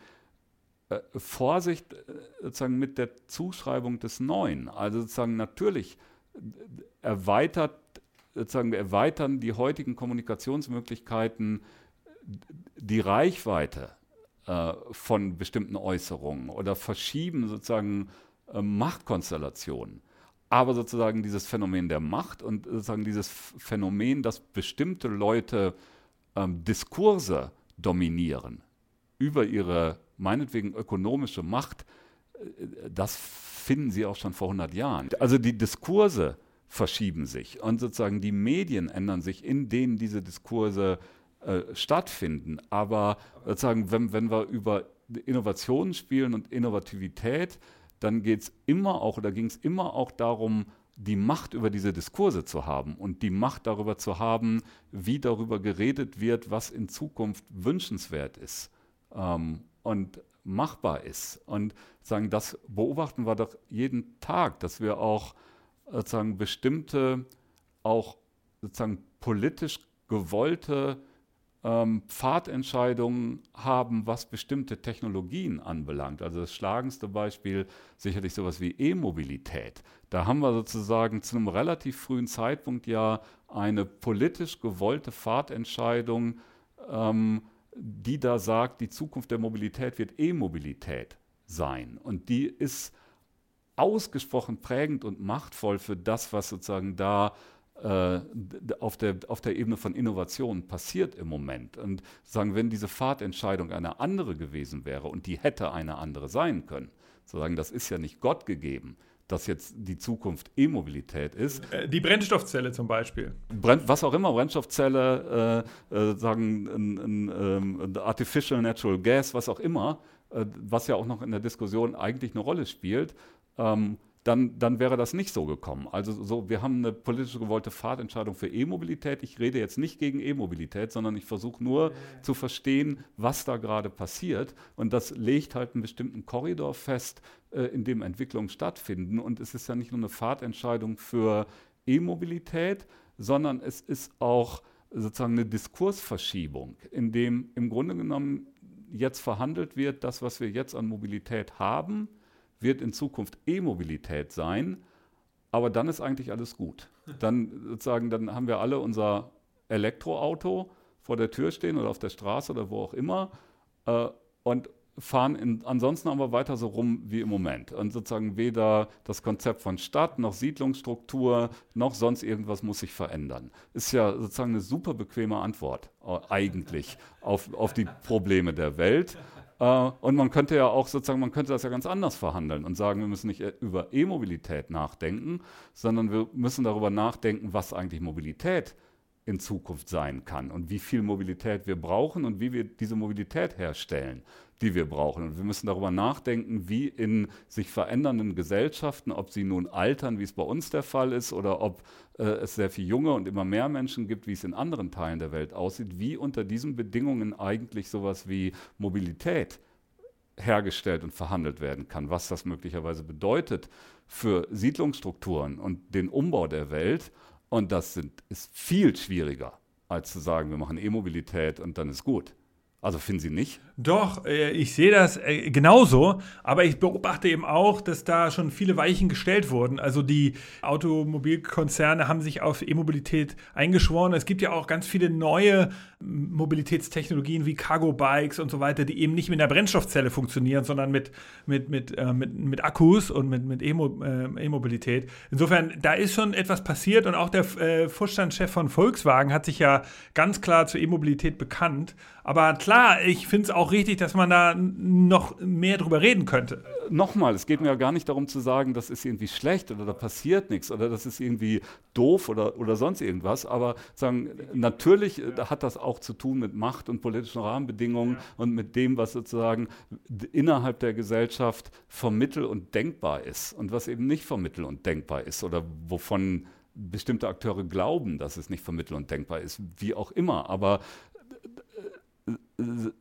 äh, Vorsicht äh, sozusagen mit der Zuschreibung des Neuen. Also sozusagen natürlich erweitert sozusagen wir erweitern die heutigen Kommunikationsmöglichkeiten die Reichweite äh, von bestimmten Äußerungen oder verschieben sozusagen äh, Machtkonstellationen. Aber sozusagen dieses Phänomen der Macht und sozusagen dieses Phänomen, dass bestimmte Leute ähm, Diskurse dominieren über ihre meinetwegen ökonomische Macht, äh, das finden Sie auch schon vor 100 Jahren. Also die Diskurse verschieben sich und sozusagen die Medien ändern sich, in denen diese Diskurse äh, stattfinden. Aber sozusagen, wenn, wenn wir über Innovationen spielen und Innovativität, dann geht es immer auch oder ging es immer auch darum, die Macht über diese Diskurse zu haben und die Macht darüber zu haben, wie darüber geredet wird, was in Zukunft wünschenswert ist ähm, und machbar ist. Und sagen, das beobachten wir doch jeden Tag, dass wir auch sozusagen bestimmte auch sozusagen politisch gewollte ähm, Pfadentscheidungen haben, was bestimmte Technologien anbelangt. Also das schlagendste Beispiel sicherlich sowas wie E-Mobilität. Da haben wir sozusagen zu einem relativ frühen Zeitpunkt ja eine politisch gewollte Fahrtentscheidung, ähm, die da sagt, die Zukunft der Mobilität wird E-Mobilität sein. Und die ist ausgesprochen prägend und machtvoll für das, was sozusagen da äh, auf, der, auf der Ebene von Innovation passiert im Moment. Und sagen, wenn diese Fahrtentscheidung eine andere gewesen wäre und die hätte eine andere sein können, zu sagen, das ist ja nicht Gott gegeben, dass jetzt die Zukunft E-Mobilität ist. Äh, die Brennstoffzelle zum Beispiel. Brenn, was auch immer, Brennstoffzelle, äh, äh, sagen ein, ein, ein, ähm, Artificial Natural Gas, was auch immer, äh, was ja auch noch in der Diskussion eigentlich eine Rolle spielt. Ähm, dann, dann wäre das nicht so gekommen. Also so, wir haben eine politisch gewollte Fahrtentscheidung für E-Mobilität. Ich rede jetzt nicht gegen E-Mobilität, sondern ich versuche nur ja. zu verstehen, was da gerade passiert. Und das legt halt einen bestimmten Korridor fest, äh, in dem Entwicklungen stattfinden. Und es ist ja nicht nur eine Fahrtentscheidung für E-Mobilität, sondern es ist auch sozusagen eine Diskursverschiebung, in dem im Grunde genommen jetzt verhandelt wird, das, was wir jetzt an Mobilität haben, wird in Zukunft E-Mobilität sein, aber dann ist eigentlich alles gut. Dann sozusagen, dann haben wir alle unser Elektroauto vor der Tür stehen oder auf der Straße oder wo auch immer äh, und fahren in, ansonsten aber weiter so rum wie im Moment. Und sozusagen weder das Konzept von Stadt noch Siedlungsstruktur noch sonst irgendwas muss sich verändern. Ist ja sozusagen eine super bequeme Antwort äh, eigentlich auf, auf die Probleme der Welt. Äh, und man könnte ja auch sozusagen, man könnte das ja ganz anders verhandeln und sagen, wir müssen nicht über E-Mobilität nachdenken, sondern wir müssen darüber nachdenken, was eigentlich Mobilität in Zukunft sein kann und wie viel Mobilität wir brauchen und wie wir diese Mobilität herstellen die wir brauchen. Und wir müssen darüber nachdenken, wie in sich verändernden Gesellschaften, ob sie nun altern, wie es bei uns der Fall ist, oder ob äh, es sehr viel junge und immer mehr Menschen gibt, wie es in anderen Teilen der Welt aussieht, wie unter diesen Bedingungen eigentlich sowas wie Mobilität hergestellt und verhandelt werden kann, was das möglicherweise bedeutet für Siedlungsstrukturen und den Umbau der Welt. Und das sind, ist viel schwieriger, als zu sagen, wir machen E-Mobilität und dann ist gut. Also finden Sie nicht? Doch, äh, ich sehe das äh, genauso, aber ich beobachte eben auch, dass da schon viele Weichen gestellt wurden. Also die Automobilkonzerne haben sich auf E-Mobilität eingeschworen. Es gibt ja auch ganz viele neue Mobilitätstechnologien wie Cargo-Bikes und so weiter, die eben nicht mit einer Brennstoffzelle funktionieren, sondern mit, mit, mit, äh, mit, mit Akkus und mit, mit E-Mobilität. Insofern, da ist schon etwas passiert und auch der äh, Vorstandschef von Volkswagen hat sich ja ganz klar zur E-Mobilität bekannt. Aber klar, ich finde es auch richtig, dass man da noch mehr drüber reden könnte. Nochmal, es geht mir ja gar nicht darum zu sagen, das ist irgendwie schlecht oder da passiert nichts oder das ist irgendwie doof oder, oder sonst irgendwas. Aber sagen, natürlich äh, hat das auch zu tun mit Macht und politischen Rahmenbedingungen ja. und mit dem, was sozusagen innerhalb der Gesellschaft vermittel- und denkbar ist und was eben nicht vermittel- und denkbar ist oder wovon bestimmte Akteure glauben, dass es nicht vermittel- und denkbar ist, wie auch immer. Aber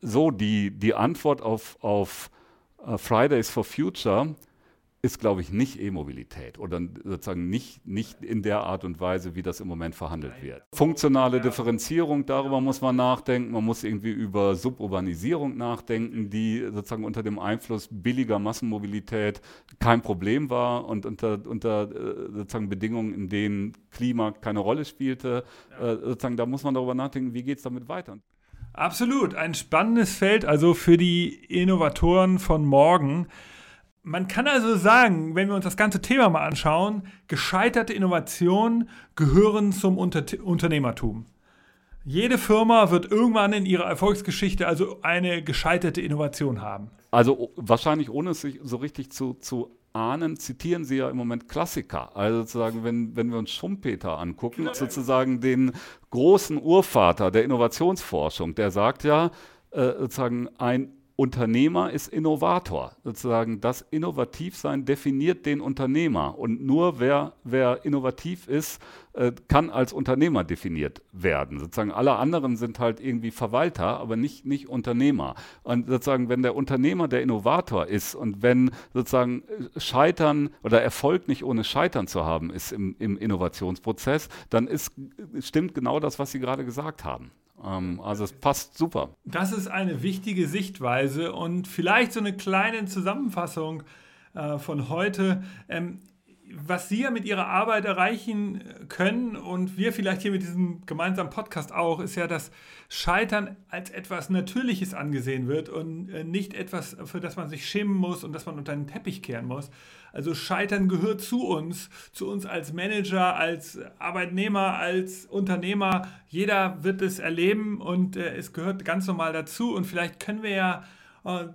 so die, die Antwort auf, auf uh, Fridays for Future ist, glaube ich, nicht E-Mobilität oder sozusagen nicht, nicht in der Art und Weise, wie das im Moment verhandelt wird. Funktionale Differenzierung, darüber muss man nachdenken. Man muss irgendwie über Suburbanisierung nachdenken, die sozusagen unter dem Einfluss billiger Massenmobilität kein Problem war und unter, unter äh, sozusagen Bedingungen, in denen Klima keine Rolle spielte. Äh, sozusagen, da muss man darüber nachdenken, wie geht es damit weiter. Absolut, ein spannendes Feld also für die Innovatoren von morgen. Man kann also sagen, wenn wir uns das ganze Thema mal anschauen, gescheiterte Innovationen gehören zum Unter Unternehmertum. Jede Firma wird irgendwann in ihrer Erfolgsgeschichte also eine gescheiterte Innovation haben. Also wahrscheinlich ohne es sich so richtig zu, zu ahnen, zitieren sie ja im Moment Klassiker. Also sozusagen, wenn, wenn wir uns Schumpeter angucken, genau. sozusagen den großen Urvater der Innovationsforschung, der sagt ja, äh, sozusagen ein Unternehmer ist Innovator. Sozusagen das Innovativsein definiert den Unternehmer. Und nur wer, wer innovativ ist, äh, kann als Unternehmer definiert werden. Sozusagen alle anderen sind halt irgendwie Verwalter, aber nicht, nicht Unternehmer. Und sozusagen, wenn der Unternehmer der Innovator ist und wenn sozusagen Scheitern oder Erfolg nicht ohne Scheitern zu haben ist im, im Innovationsprozess, dann ist, stimmt genau das, was Sie gerade gesagt haben. Ähm, also es passt super. Das ist eine wichtige Sichtweise und vielleicht so eine kleine Zusammenfassung äh, von heute. Was Sie ja mit Ihrer Arbeit erreichen können und wir vielleicht hier mit diesem gemeinsamen Podcast auch, ist ja, dass Scheitern als etwas Natürliches angesehen wird und äh, nicht etwas, für das man sich schämen muss und das man unter den Teppich kehren muss. Also Scheitern gehört zu uns, zu uns als Manager, als Arbeitnehmer, als Unternehmer. Jeder wird es erleben und äh, es gehört ganz normal dazu. Und vielleicht können wir ja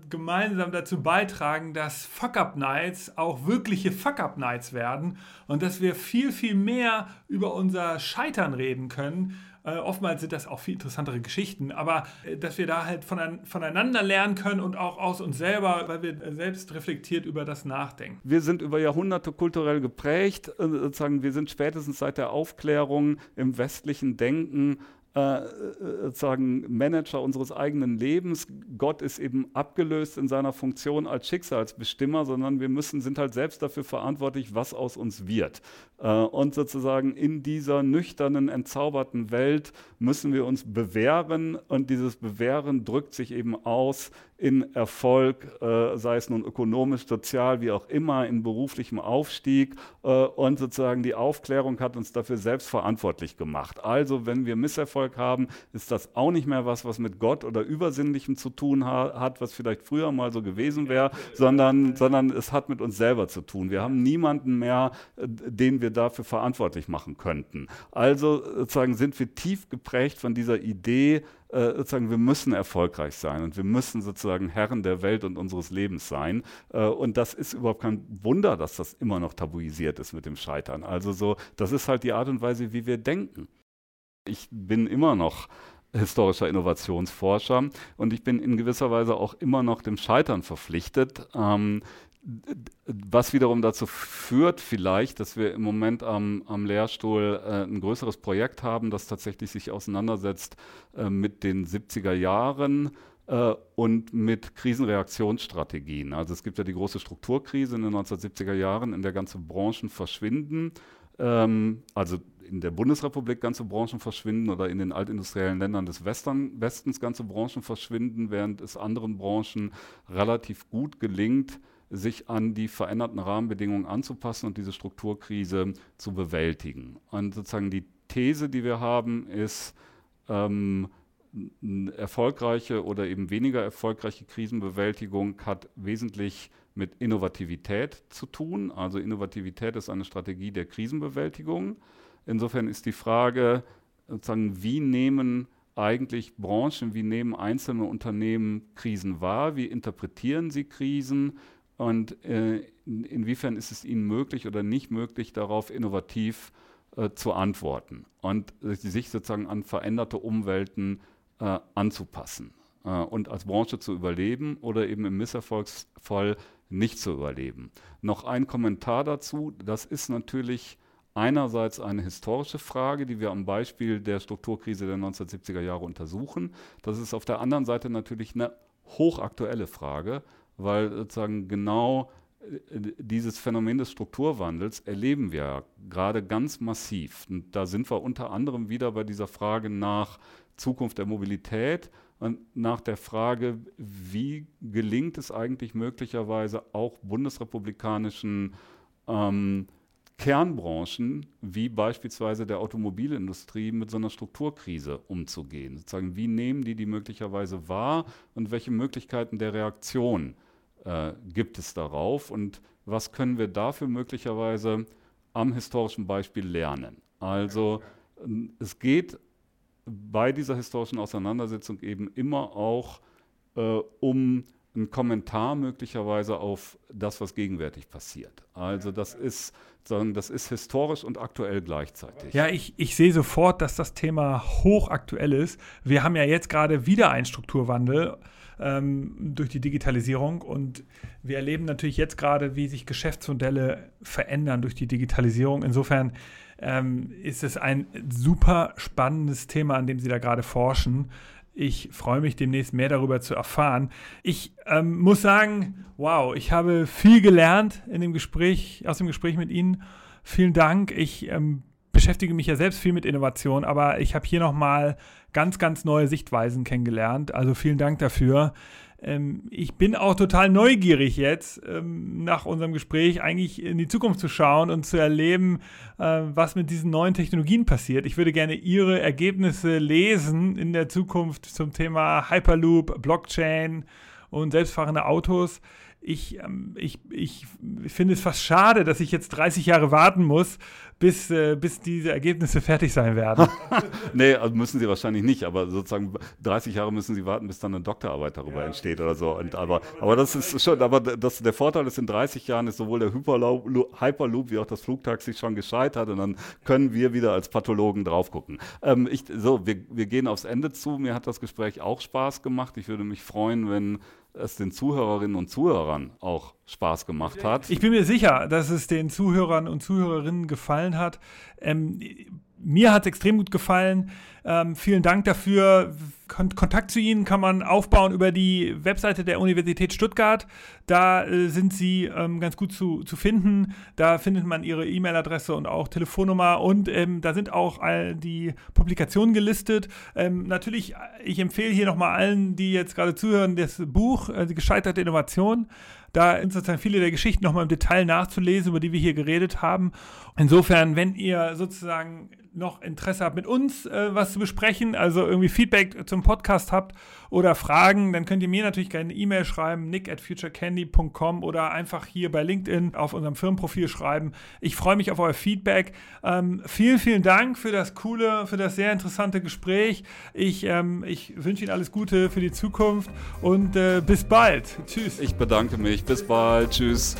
gemeinsam dazu beitragen, dass Fuck-Up-Nights auch wirkliche Fuck-Up-Nights werden und dass wir viel, viel mehr über unser Scheitern reden können. Äh, oftmals sind das auch viel interessantere Geschichten, aber äh, dass wir da halt von, voneinander lernen können und auch aus uns selber, weil wir selbst reflektiert über das nachdenken. Wir sind über Jahrhunderte kulturell geprägt, äh, sozusagen wir sind spätestens seit der Aufklärung im westlichen Denken äh, sozusagen Manager unseres eigenen Lebens. Gott ist eben abgelöst in seiner Funktion als Schicksalsbestimmer, sondern wir müssen, sind halt selbst dafür verantwortlich, was aus uns wird. Äh, und sozusagen in dieser nüchternen, entzauberten Welt müssen wir uns bewähren und dieses Bewähren drückt sich eben aus in Erfolg, äh, sei es nun ökonomisch, sozial, wie auch immer, in beruflichem Aufstieg. Äh, und sozusagen die Aufklärung hat uns dafür selbst verantwortlich gemacht. Also wenn wir Misserfolg haben, ist das auch nicht mehr was, was mit Gott oder Übersinnlichem zu tun ha hat, was vielleicht früher mal so gewesen wäre, sondern, sondern es hat mit uns selber zu tun. Wir haben niemanden mehr, äh, den wir dafür verantwortlich machen könnten. Also sozusagen sind wir tief geprägt von dieser Idee, äh, sozusagen, wir müssen erfolgreich sein und wir müssen sozusagen Herren der Welt und unseres Lebens sein. Äh, und das ist überhaupt kein Wunder, dass das immer noch tabuisiert ist mit dem Scheitern. Also so, das ist halt die Art und Weise, wie wir denken. Ich bin immer noch historischer Innovationsforscher und ich bin in gewisser Weise auch immer noch dem Scheitern verpflichtet. Ähm, was wiederum dazu führt vielleicht, dass wir im Moment am, am Lehrstuhl äh, ein größeres Projekt haben, das tatsächlich sich auseinandersetzt äh, mit den 70er Jahren äh, und mit Krisenreaktionsstrategien. Also es gibt ja die große Strukturkrise in den 1970er Jahren, in der ganze Branchen verschwinden. Ähm, also in der Bundesrepublik ganze Branchen verschwinden oder in den altindustriellen Ländern des Western, Westens ganze Branchen verschwinden, während es anderen Branchen relativ gut gelingt, sich an die veränderten Rahmenbedingungen anzupassen und diese Strukturkrise zu bewältigen. Und sozusagen die These, die wir haben, ist, ähm, erfolgreiche oder eben weniger erfolgreiche Krisenbewältigung hat wesentlich mit Innovativität zu tun. Also Innovativität ist eine Strategie der Krisenbewältigung. Insofern ist die Frage, sozusagen, wie nehmen eigentlich Branchen, wie nehmen einzelne Unternehmen Krisen wahr, wie interpretieren sie Krisen und äh, inwiefern ist es ihnen möglich oder nicht möglich, darauf innovativ äh, zu antworten und sich sozusagen an veränderte Umwelten äh, anzupassen äh, und als Branche zu überleben oder eben im Misserfolgsfall nicht zu überleben. Noch ein Kommentar dazu, das ist natürlich einerseits eine historische Frage, die wir am Beispiel der Strukturkrise der 1970er Jahre untersuchen. Das ist auf der anderen Seite natürlich eine hochaktuelle Frage, weil sozusagen genau äh, dieses Phänomen des Strukturwandels erleben wir gerade ganz massiv. Und da sind wir unter anderem wieder bei dieser Frage nach Zukunft der Mobilität und nach der Frage, wie gelingt es eigentlich möglicherweise auch bundesrepublikanischen ähm, Kernbranchen wie beispielsweise der Automobilindustrie mit so einer Strukturkrise umzugehen. Sozusagen, wie nehmen die die möglicherweise wahr und welche Möglichkeiten der Reaktion äh, gibt es darauf und was können wir dafür möglicherweise am historischen Beispiel lernen. Also es geht bei dieser historischen Auseinandersetzung eben immer auch äh, um ein Kommentar möglicherweise auf das, was gegenwärtig passiert. Also das ist, sagen, das ist historisch und aktuell gleichzeitig. Ja, ich, ich sehe sofort, dass das Thema hochaktuell ist. Wir haben ja jetzt gerade wieder einen Strukturwandel ähm, durch die Digitalisierung und wir erleben natürlich jetzt gerade, wie sich Geschäftsmodelle verändern durch die Digitalisierung. Insofern ähm, ist es ein super spannendes Thema, an dem Sie da gerade forschen. Ich freue mich demnächst mehr darüber zu erfahren. Ich ähm, muss sagen, wow, ich habe viel gelernt in dem Gespräch, aus dem Gespräch mit Ihnen. Vielen Dank. Ich ähm, beschäftige mich ja selbst viel mit Innovation, aber ich habe hier nochmal ganz, ganz neue Sichtweisen kennengelernt. Also vielen Dank dafür. ähm, ich bin auch total neugierig jetzt, ähm, nach unserem Gespräch eigentlich in die Zukunft zu schauen und zu erleben, äh, was mit diesen neuen Technologien passiert. Ich würde gerne Ihre Ergebnisse lesen in der Zukunft zum Thema Hyperloop, Blockchain und selbstfahrende Autos ich, ähm, ich, ich finde es fast schade, dass ich jetzt 30 Jahre warten muss, bis, äh, bis diese Ergebnisse fertig sein werden. nee, also müssen sie wahrscheinlich nicht, aber sozusagen 30 Jahre müssen sie warten, bis dann eine Doktorarbeit darüber ja. entsteht oder so. Und, aber, aber das ist schon, aber das, der Vorteil ist, in 30 Jahren ist sowohl der Hyperloop, Hyperloop wie auch das Flugtaxi schon gescheitert und dann können wir wieder als Pathologen drauf gucken. Ähm, ich, so, wir, wir gehen aufs Ende zu. Mir hat das Gespräch auch Spaß gemacht. Ich würde mich freuen, wenn es den Zuhörerinnen und Zuhörern auch Spaß gemacht hat. Ich bin mir sicher, dass es den Zuhörern und Zuhörerinnen gefallen hat. Ähm, mir hat es extrem gut gefallen. Ähm, vielen Dank dafür. Kon Kontakt zu Ihnen kann man aufbauen über die Webseite der Universität Stuttgart. Da äh, sind Sie ähm, ganz gut zu, zu finden. Da findet man Ihre E-Mail-Adresse und auch Telefonnummer. Und ähm, da sind auch all die Publikationen gelistet. Ähm, natürlich, ich empfehle hier nochmal allen, die jetzt gerade zuhören, das Buch äh, Die gescheiterte Innovation. Da sind sozusagen viele der Geschichten nochmal im Detail nachzulesen, über die wir hier geredet haben. Insofern, wenn ihr sozusagen noch Interesse habt, mit uns äh, was zu besprechen, also irgendwie Feedback zum Podcast habt oder Fragen, dann könnt ihr mir natürlich gerne eine E-Mail schreiben, nick at futurecandy.com oder einfach hier bei LinkedIn auf unserem Firmenprofil schreiben. Ich freue mich auf euer Feedback. Ähm, vielen, vielen Dank für das coole, für das sehr interessante Gespräch. Ich, ähm, ich wünsche Ihnen alles Gute für die Zukunft und äh, bis bald. Tschüss. Ich bedanke mich. Bis bald. Tschüss.